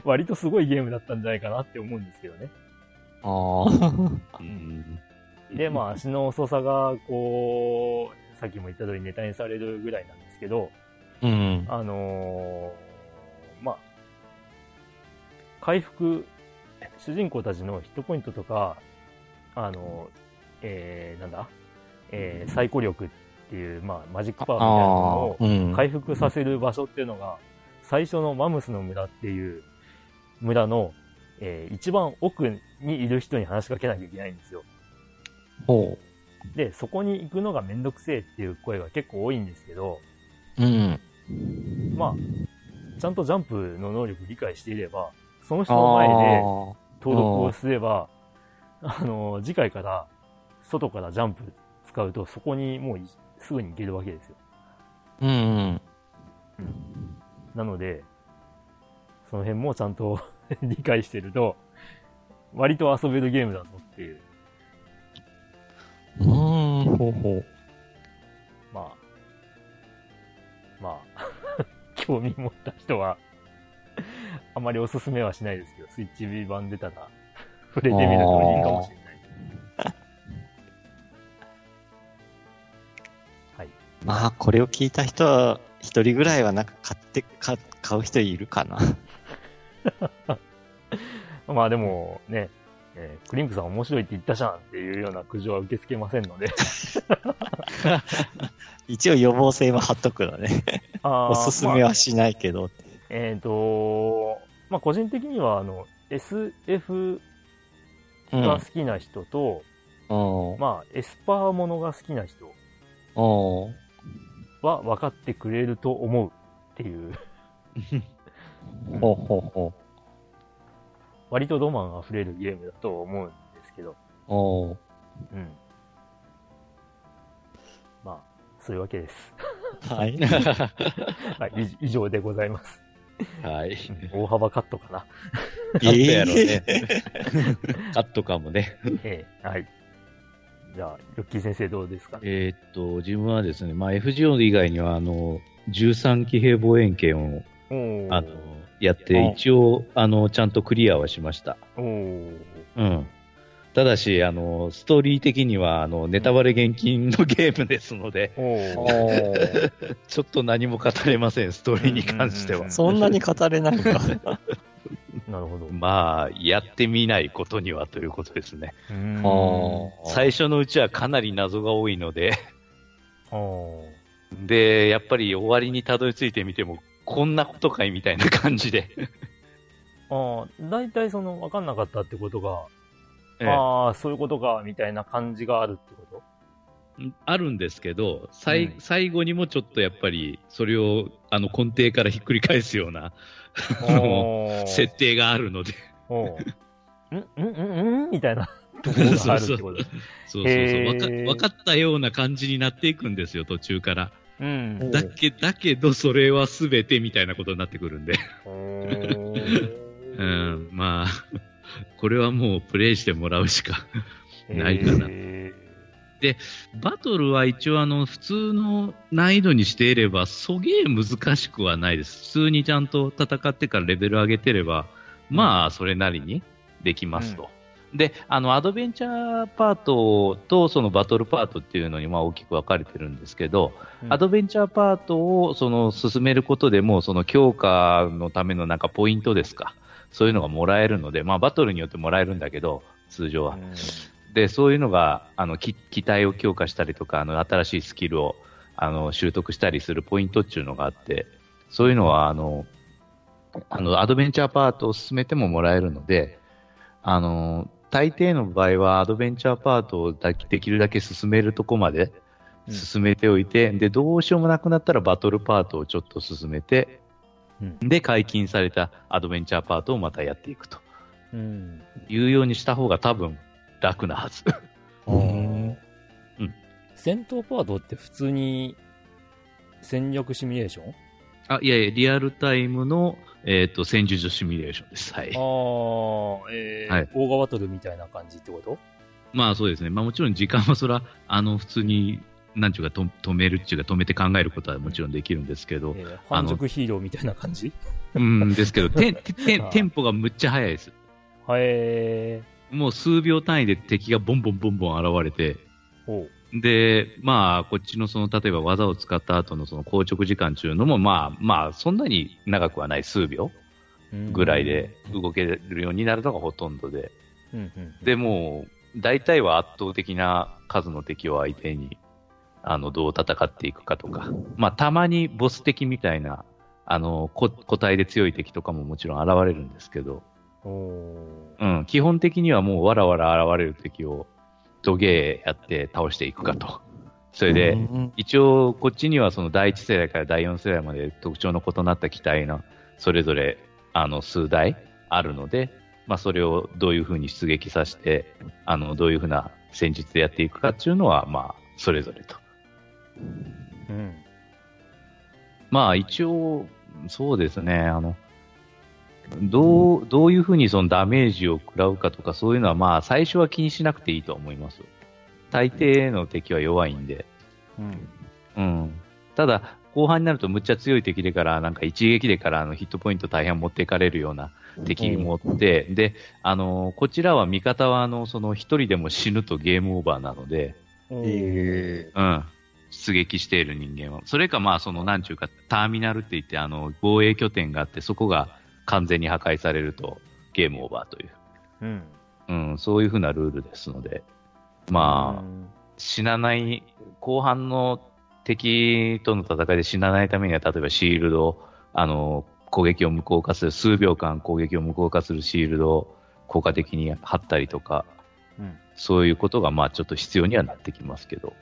割とすごいゲームだったんじゃないかなって思うんですけどね。ああ。うん。で、まあ足の遅さが、こう、さっきも言った通りネタにされるぐらいなんですけど、うん。あのーまあ、回復、主人公たちのヒットポイントとか、あのえー、なんだ、えー、サイコ力っていう、まあ、マジックパワーみたいなのを。回復させる場所っていうのが、最初のマムスの村っていう村の、えー一番奥にいる人に話しかけなきゃいけないんですよ。ほで、そこに行くのがめんどくせえっていう声が結構多いんですけど、う。うん。まあ、ちゃんとジャンプの能力理解していれば、その人の前で登録をすれば、あの、次回から外からジャンプ使うと、そこにもういすぐに行けるわけですよ。うんうん。なので、その辺もちゃんと 理解してると、割と遊べるゲームだぞっていう。ほうほう。まあ、まあ、興味持った人は、あまりおすすめはしないですけど、スイッチ版出たら、触れてみるといいかもしれない。はい。まあ、これを聞いた人は、一人ぐらいはなんか買って、か買う人いるかな。まあでもね、えークリンクさん面白いって言ったじゃんっていうような苦情は受け付けませんので。一応予防性は貼っとくのね。あーおすすめまあはしないけど。えっ、と、まあ個人的にはあの、SF うん。が好きな人と、おーまあエスパーものが好きな人は分かってくれると思うっていう、ほうほうほ割とロマン溢れるゲームだと思うんですけど、う。おーうん。まあ、そういうわけです。はい。はい、以以上でございます。はい。大幅カットかな。カットやろうね。え カットかもね。ええはい。じゃあ、ヨッキー先生どうですか？えーっと、自分はですね、まあ、FGO 以外には、あの、13騎兵防衛権を、あの、やって、あ一応、あの、ちゃんとクリアはしました。うん。ただし、あの、ストーリー的には、あの、ネタバレ厳禁のゲームですので、ちょっと何も語れません、ストーリーに関しては。そんなに語れないのか。なるほど。まあ、やってみないことにはということですね。最初のうちはかなり謎が多いので、で、やっぱり終わりにたどり着いてみても、こんなことかいみたいな感じで。あー、大体その、わかんなかったってことが、ええ。ああ、そういうことか、みたいな感じがあるってこと？あるんですけど、さい。うん最後にもちょっとやっぱり、それをあの根底からひっくり返すような設定があるので、おー。んんんんみたいな。ところがあるってこと。そうそうそう。へー。わか、ったような感じになっていくんですよ、途中から。うん。おだけ、だけど、それは全てみたいなことになってくるんで。うん、まあ、これはもうプレイしてもらうしか。ないかなへバトルは一応あの、普通の難易度にしていれば、そげえ難しくはないです。普通にちゃんと戦ってからレベル上げてれば、まあ、それなりにできますと。で、あの、アドベンチャーパートとそのバトルパートっていうのにまあ大きく分かれてるんですけど、ーアドベンチャーパートをその進めることでも、その強化のためのなんかポイントですか。そういうのがもらえるので、まあバトルによってもらえるんだけど、通常は。で、そういうのが、あの、き機体を強化したりとか、あの、新しいスキルを、あの、習得したりするポイントっていうのがあって、そういうのは、あの、あの、アドベンチャーパートを進めてももらえるので、あの、大抵の場合は、アドベンチャーパートをだできるだけ進めるとこまでうん。進めておいて、で、どうしようもなくなったらバトルパートをちょっと進めて、うん。で、解禁されたアドベンチャーパートをまたやっていくと。うん。いうようにした方が多分楽なはず。うん。戦闘パートって普通に戦略シミュレーション？あ、いやいや、リアルタイムの、えっ、と、戦術シミュレーションです。はい。ああ、えーはいオーガバトルみたいな感じってこと？まあそうですね。まあもちろん時間はそら、あの、普通に、なんちゅうか、と止めるっていうか、止めて考えることはもちろんできるんですけど、えー反則ヒーローみたいな感じ？うん、ですけど、テン、テン、ポがむっちゃ速いです。はえもう数秒単位で敵がボンボンボンボン現れて、ー、おうで、まあ、こっちのその、例えば技を使った後のその硬直時間っていうのも、まあ、まあ、そんなに長くはない数秒うんぐらいで動けるようになるのがほとんどで、うんうんで、もう、大体は圧倒的な数の敵を相手に、あの、どう戦っていくかとか、まあ、たまにボス敵みたいな、あの、こ個体で強い敵とかももちろん現れるんですけど、おうん、基本的にはもうわらわら現れる敵を、土下やって倒していくかと。それで、うん一応、こっちにはその第1世代から第4世代まで特徴の異なった機体のそれぞれあの数台あるので、まあ、それをどういうふうに出撃させて、あのどういうふうな戦術でやっていくかっていうのは、まあ、それぞれと。うん。まあ、一応、そうですね、あの、どう、どういうふうにそのダメージを食らうかとか、そういうのはまあ、最初は気にしなくていいと思います。大抵の敵は弱いんで。うん。うん。ただ、後半になるとむっちゃ強い敵でから、なんか一撃でからあのヒットポイント大半持っていかれるような敵もおって、で、あの、こちらは味方はあの、その一人でも死ぬとゲームオーバーなので、えうん。出撃している人間は。それかまあ、その、なんちゅうか、ターミナルって言って、あの、防衛拠点があって、そこが完全に破壊されると、ゲームオーバーという。うん。うん、そういうふうなルールですので。まあ、死なない、後半の敵との戦いで死なないためには、例えばシールドを、あの、攻撃を無効化する、数秒間攻撃を無効化するシールドを効果的に貼ったりとか、うん。そういうことがまあちょっと必要にはなってきますけど、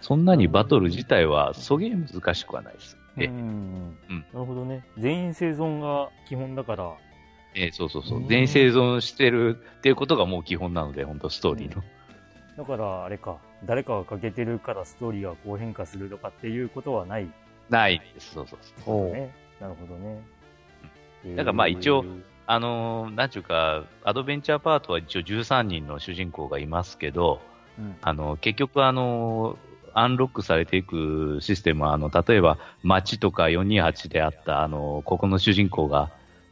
そんなにバトル自体はそげえ難しくはないです。うん。えうん。なるほどね。全員生存が基本だから、えそうそうそう。全員生存してるっていうことがもう基本なので、本当ストーリーの。だから、あれか、誰かが欠けてるからストーリーがこう変化するとかっていうことはないないです。そうそうそう。おうね。なるほどね。だからまあ一応あのーなんちゅうか、アドベンチャーパートは一応13人の主人公がいますけど、うん、あの、結局あの、アンロックされていくシステムは、あの、例えば街とか428であった、あの、ここの主人公が、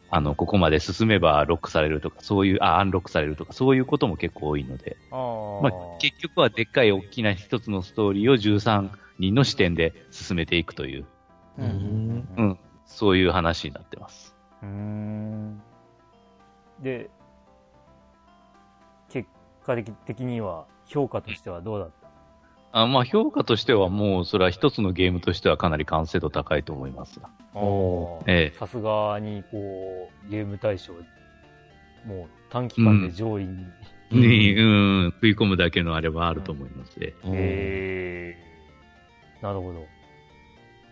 あの、ここまで進めばロックされるとか、そういう、あ、アンロックされるとか、そういうことも結構多いので、あーまあ、結局はでっかい大きな一つのストーリーを13人の視点で進めていくという、うんうんう。ん、そういう話になってます。うーん。で、結果的には評価としてはどうだった？あまあ、評価としてはもう、それは一つのゲームとしてはかなり完成度高いと思いますが。ええさすがに、こう、ゲーム対象、もう短期間で上位に。うんに、うん、食い込むだけのあれはあると思いますね。えー、なるほど。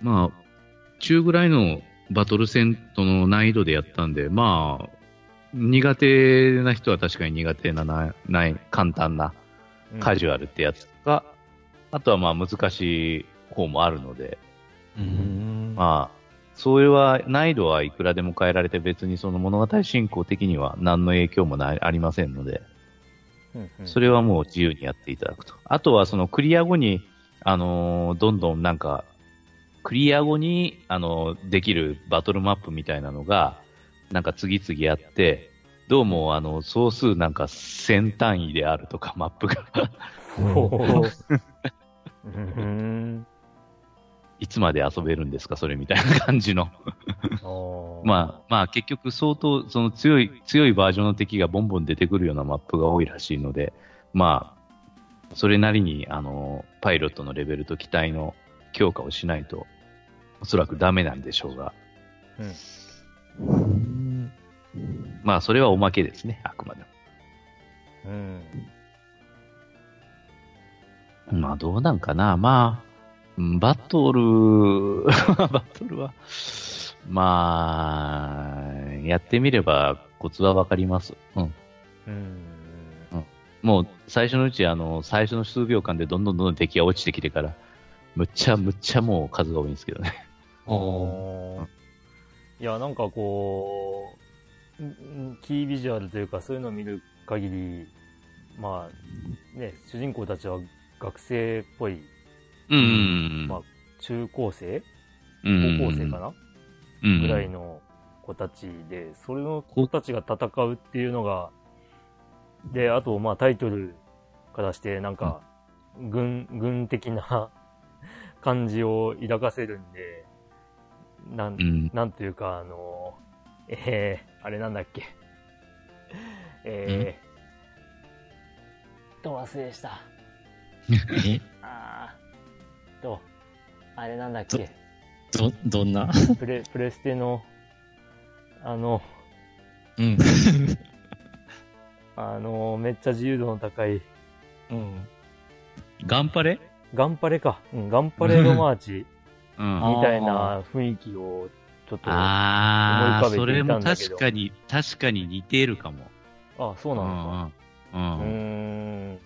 まあ、中ぐらいのバトル戦との難易度でやったんで、まあ、苦手な人は確かに苦手な、なない、簡単なうんカジュアルってやつか、あとはまあ難しい方もあるので、うん。まあ、それは難易度はいくらでも変えられて別にその物語進行的には何の影響もないありませんので、うんうんそれはもう自由にやっていただくと。あとはそのクリア後に、あのーどんどんなんか、クリア後に、あのーできるバトルマップみたいなのが、なんか次々あって、どうも、あの、総数なんか1000単位であるとか、マップが。つまで遊べるんですか、それみたいな感じの。まあ、まあ結局相当、その強い、強いバージョンの敵がボンボン出てくるようなマップが多いらしいので、まあ、それなりに、あの、パイロットのレベルと機体の強化をしないと、おそらくダメなんでしょうが、うんまあそれはおまけですね、あくまでうん。も。まあどうなんかな、まあ、うんバトル、バトルは、まあ、やってみればコツはわかります。うん。うん。もう最初のうち、あの、最初の数秒間でどんどんどんどん敵が落ちてきてから、むっちゃむっちゃもう数が多いんですけどね。おーいや、なんかこう、んキービジュアルというか、そういうのを見る限り、まあ、ね、主人公たちは学生っぽい、うん。まあ、中高生？うん高校生かな、うんぐらいの子たちで、それの子たちが戦うっていうのが、で、あと、まあ、タイトルからして、なんか、軍、軍的な 感じを抱かせるんで、なんう、ん。なんというか、あの、えー、あれなんだっけ？えー、と忘れした。え？あーと、あれなんだっけ？ど、どんな？プレ、プレステの、あの、うん。あの、めっちゃ自由度の高い、うん。ガンパレ？ガンパレか。うん、ガンパレードマーチうん。あみたいな雰囲気を、ちょっと、ああ、思い浮かべていそれもたんだけど確かに、確かに似ているかも。あ、そうなのか。うんうん。うん。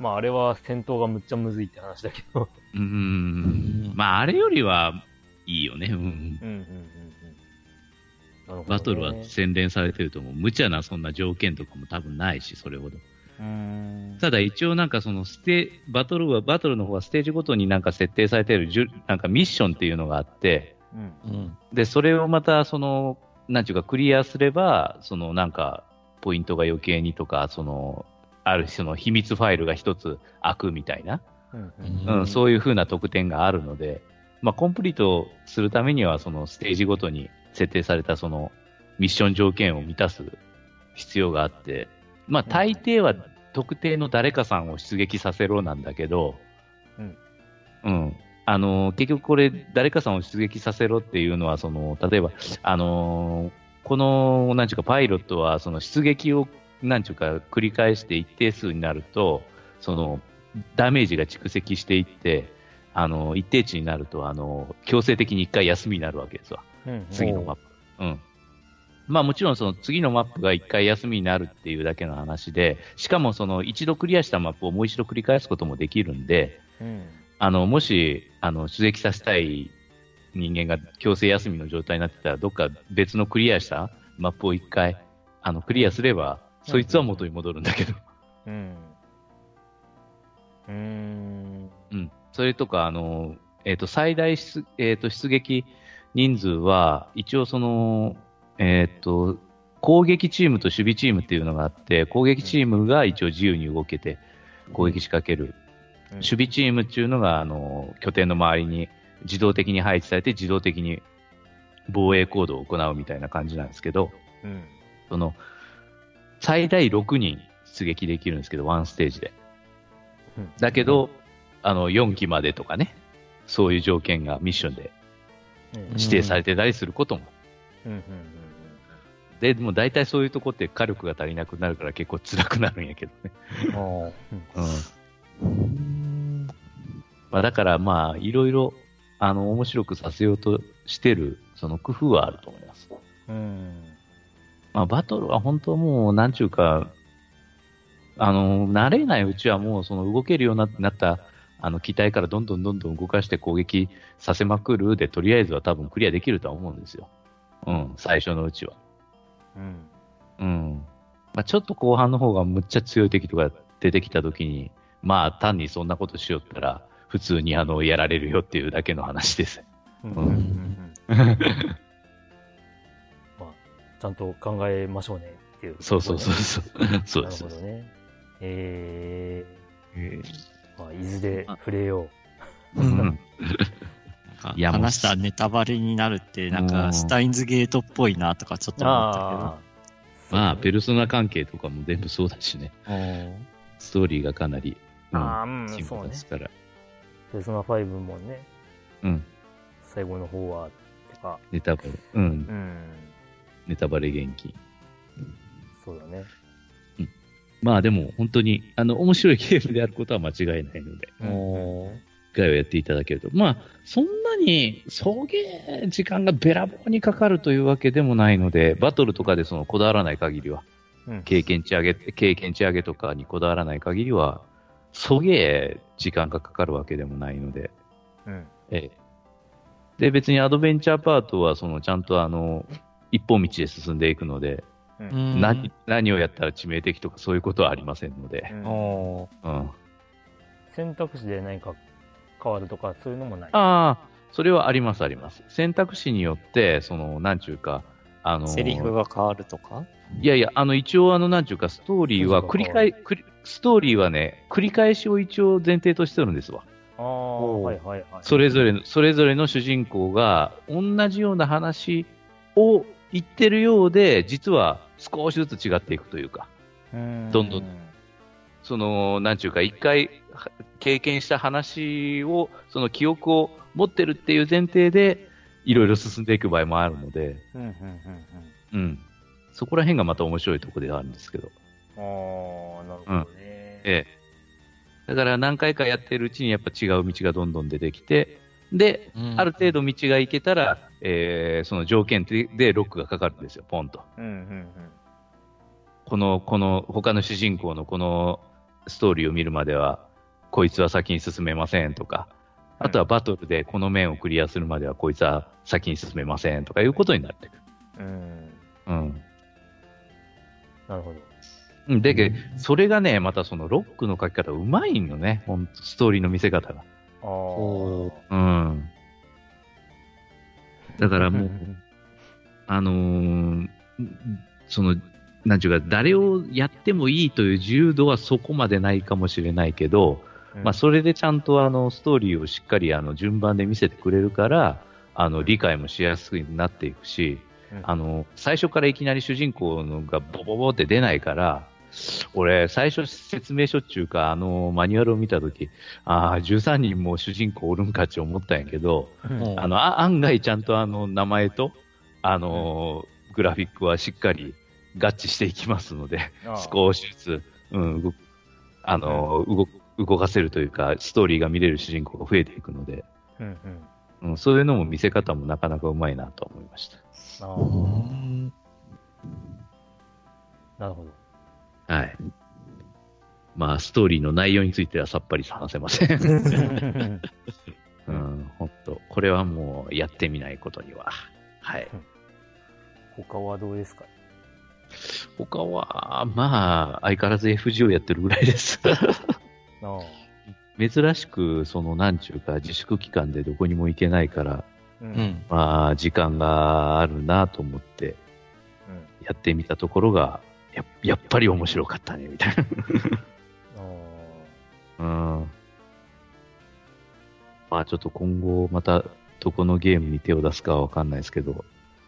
ん。まあ、あれは戦闘がむっちゃむずいって話だけど。うん。まあ、あれよりはいいよね。うん。うん、うん、うん、うん。ねバトルは洗練されてると思う。無茶なそんな条件とかも多分ないし、それほど。うん。ただ一応なんかそのステ、バトルは、バトルの方はステージごとになんか設定されているじゅ、なんかミッションっていうのがあって、うん。うん。で、それをまたその、なんていうかクリアすれば、そのなんか、ポイントが余計にとか、その、ある種の秘密ファイルが一つ開くみたいな、うん。そういう風な特典があるので、まあ、コンプリートするためには、そのステージごとに設定されたそのミッション条件を満たす必要があって、まあ、大抵は特定の誰かさんを出撃させろなんだけど、うん。うん。あの、結局これ、誰かさんを出撃させろっていうのは、その、例えば、あの、この、なんちゅうか、パイロットは、その出撃を、なんちゅうか、繰り返して一定数になると、その、ダメージが蓄積していって、あの、一定値になると、あの、強制的に一回休みになるわけですわ。うん。次のマップ。うん。まあもちろんその次のマップが一回休みになるっていうだけの話で、しかもその一度クリアしたマップをもう一度繰り返すこともできるんで、うん。あの、もし、あの、出撃させたい人間が強制休みの状態になってたら、どっか別のクリアしたマップを一回、あの、クリアすれば、そいつは元に戻るんだけど。うん。うん。うん。それとか、あの、えっ、と、最大出、えっ、と、出撃人数は、一応その、えっ、と、攻撃チームと守備チームっていうのがあって、攻撃チームが一応自由に動けて攻撃仕掛ける。守備チームっていうのが、あの、拠点の周りに自動的に配置されて自動的に防衛行動を行うみたいな感じなんですけど、うん。その、最大6人出撃できるんですけど、ワンステージで。うんだけど、あの、4機までとかね、そういう条件がミッションでうん、指定されてたりすることも。うん。うん。で、でも大体そういうとこって火力が足りなくなるから結構辛くなるんやけどね。あうん。まあだからまあ、いろいろ、あの、面白くさせようとしてる、その工夫はあると思います。うん。まあ、バトルは本当もう、なんちゅうか、あの、慣れないうちはもう、その動けるようにななった、あの、機体からどんどんどんどん動かして攻撃させまくるで、とりあえずは多分クリアできるとは思うんですよ。うん、最初のうちは。うん。うん。まあ、ちょっと後半の方がむっちゃ強い敵とか出てきた時に、まあ、単にそんなことしよったら、普通にあの、やられるよっていうだけの話です。うん。ゃんと考えましょうねっていう、そうそうそうそう。そうですなるほ。どね。ええー、まあ、伊豆で触れよーうんいや話したらネタバレになるって、なんうんか、スタインズゲートっぽいなとかちょっう。と思ったあまあ、ペルソナ関係とかも全部そうだしね。ストーリーがかなり、あ。ああ、うん、そうで。すから。ペルソナ5もね、うん。最後の方は、とか、ネタバレ、うん。うん、ネタバレ元気。そうだね。まあでも、本当に、あの、面白いゲームであることは間違いないので、ーおー一回はやっていただけると。まあ、そんなに、送迎時間がべらぼうにかかるというわけでもないので、バトルとかでその、こだわらない限りは、うん。経験値上げ、経験値上げとかにこだわらない限りは、そげえ時間がかかるわけでもないので、うん。ええ。で、別にアドベンチャーパートは、その、ちゃんとあの、一本道で進んでいくので、うん何、何をやったら致命的とかそういうことはありませんので、うん。選択肢で何か変わるとか、そういうのもない？ああ、それはあります、あります。選択肢によって、その、なんちゅうか、あの、セリフが変わるとか？いやいや、あの、一応、あの、なんちゅうか、ストーリーは繰り返、繰りストーリーはね、繰り返しを一応前提としてるんですわ。ああ、はいはいはい。それぞれの、それぞれの主人公が、同じような話を言ってるようで、実は少しずつ違っていくというか、うん、どんどんその、なんちゅうか、一回は経験した話を、その記憶を持ってるっていう前提で、いろいろ進んでいく場合もあるので、うん。うん、うん、うん。そこら辺がまた面白いところではあるんですけど。うん。ああ、なるほどね。ええ。だから何回かやってるうちにやっぱ違う道がどんどん出てきて、で、ある程度道が行けたら、えーその条件ででロックがかかるんですよ、ポンと。うん、うん、この、この、他の主人公のこのストーリーを見るまでは、こいつは先に進めませんとか、あとはバトルでこの面をクリアするまではこいつは先に進めませんとかいうことになってくる。うん。うん。うん。なるほど。うんで、けそれがね、またそのロックの書き方うまいんよね。ほんとストーリーの見せ方が。ああ。おうん。だからもう、あのーその、なんちゅうか、誰をやってもいいという自由度はそこまでないかもしれないけど、うんまあ、それでちゃんとあの、ストーリーをしっかりあの、順番で見せてくれるから、あの、理解もしやすくなっていくし、うんあの、最初からいきなり主人公のがボボボって出ないから、俺、最初説明書っていうか、あの、マニュアルを見たとき、ああ、13人も主人公おるんかって思ったんやけど、うんあの、あ案外ちゃんとあの、名前と、あの、グラフィックはしっかり合致していきますので、少しずつ、うん、あの、動く動かせるというか、ストーリーが見れる主人公が増えていくので、うんうん。うん、そういうのも見せ方もなかなかうまいなと思いました。あなるほど。はい。まあ、ストーリーの内容についてはさっぱり話せません。うん、本当これはもうやってみないことには。はい。他はどうですか？他は、まあ、相変わらず FGO やってるぐらいです。珍しく、その、なんちゅうか、自粛期間でどこにも行けないから、う。うんん。まあ、時間があるなと思って、やってみたところが、ややっぱり面白かったね、みたいな。あうん。まあ、ちょっと今後、また、どこのゲームに手を出すかはわかんないですけど、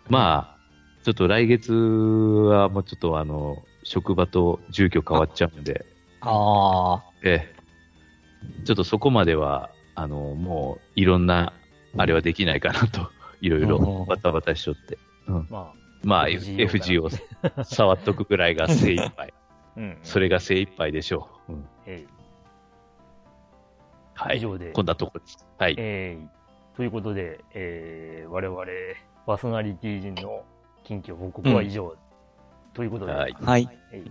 まあ、ちょっと来月はもうちょっとあの、職場と住居変わっちゃうんで、ああ。ええ。ちょっとそこまでは、あの、もう、いろんな、あれはできないかなと、いろいろバタバタしとって。うん。まあ。まあ、FGO FG を触っとくぐらいが精一杯。うん。それが精一杯でしょう。うん。えはい。以上でこんなとこです。はいい。。えーということで、えー、我々、パーソナリティ陣の近況報告は以上。ということで、はいはい。えい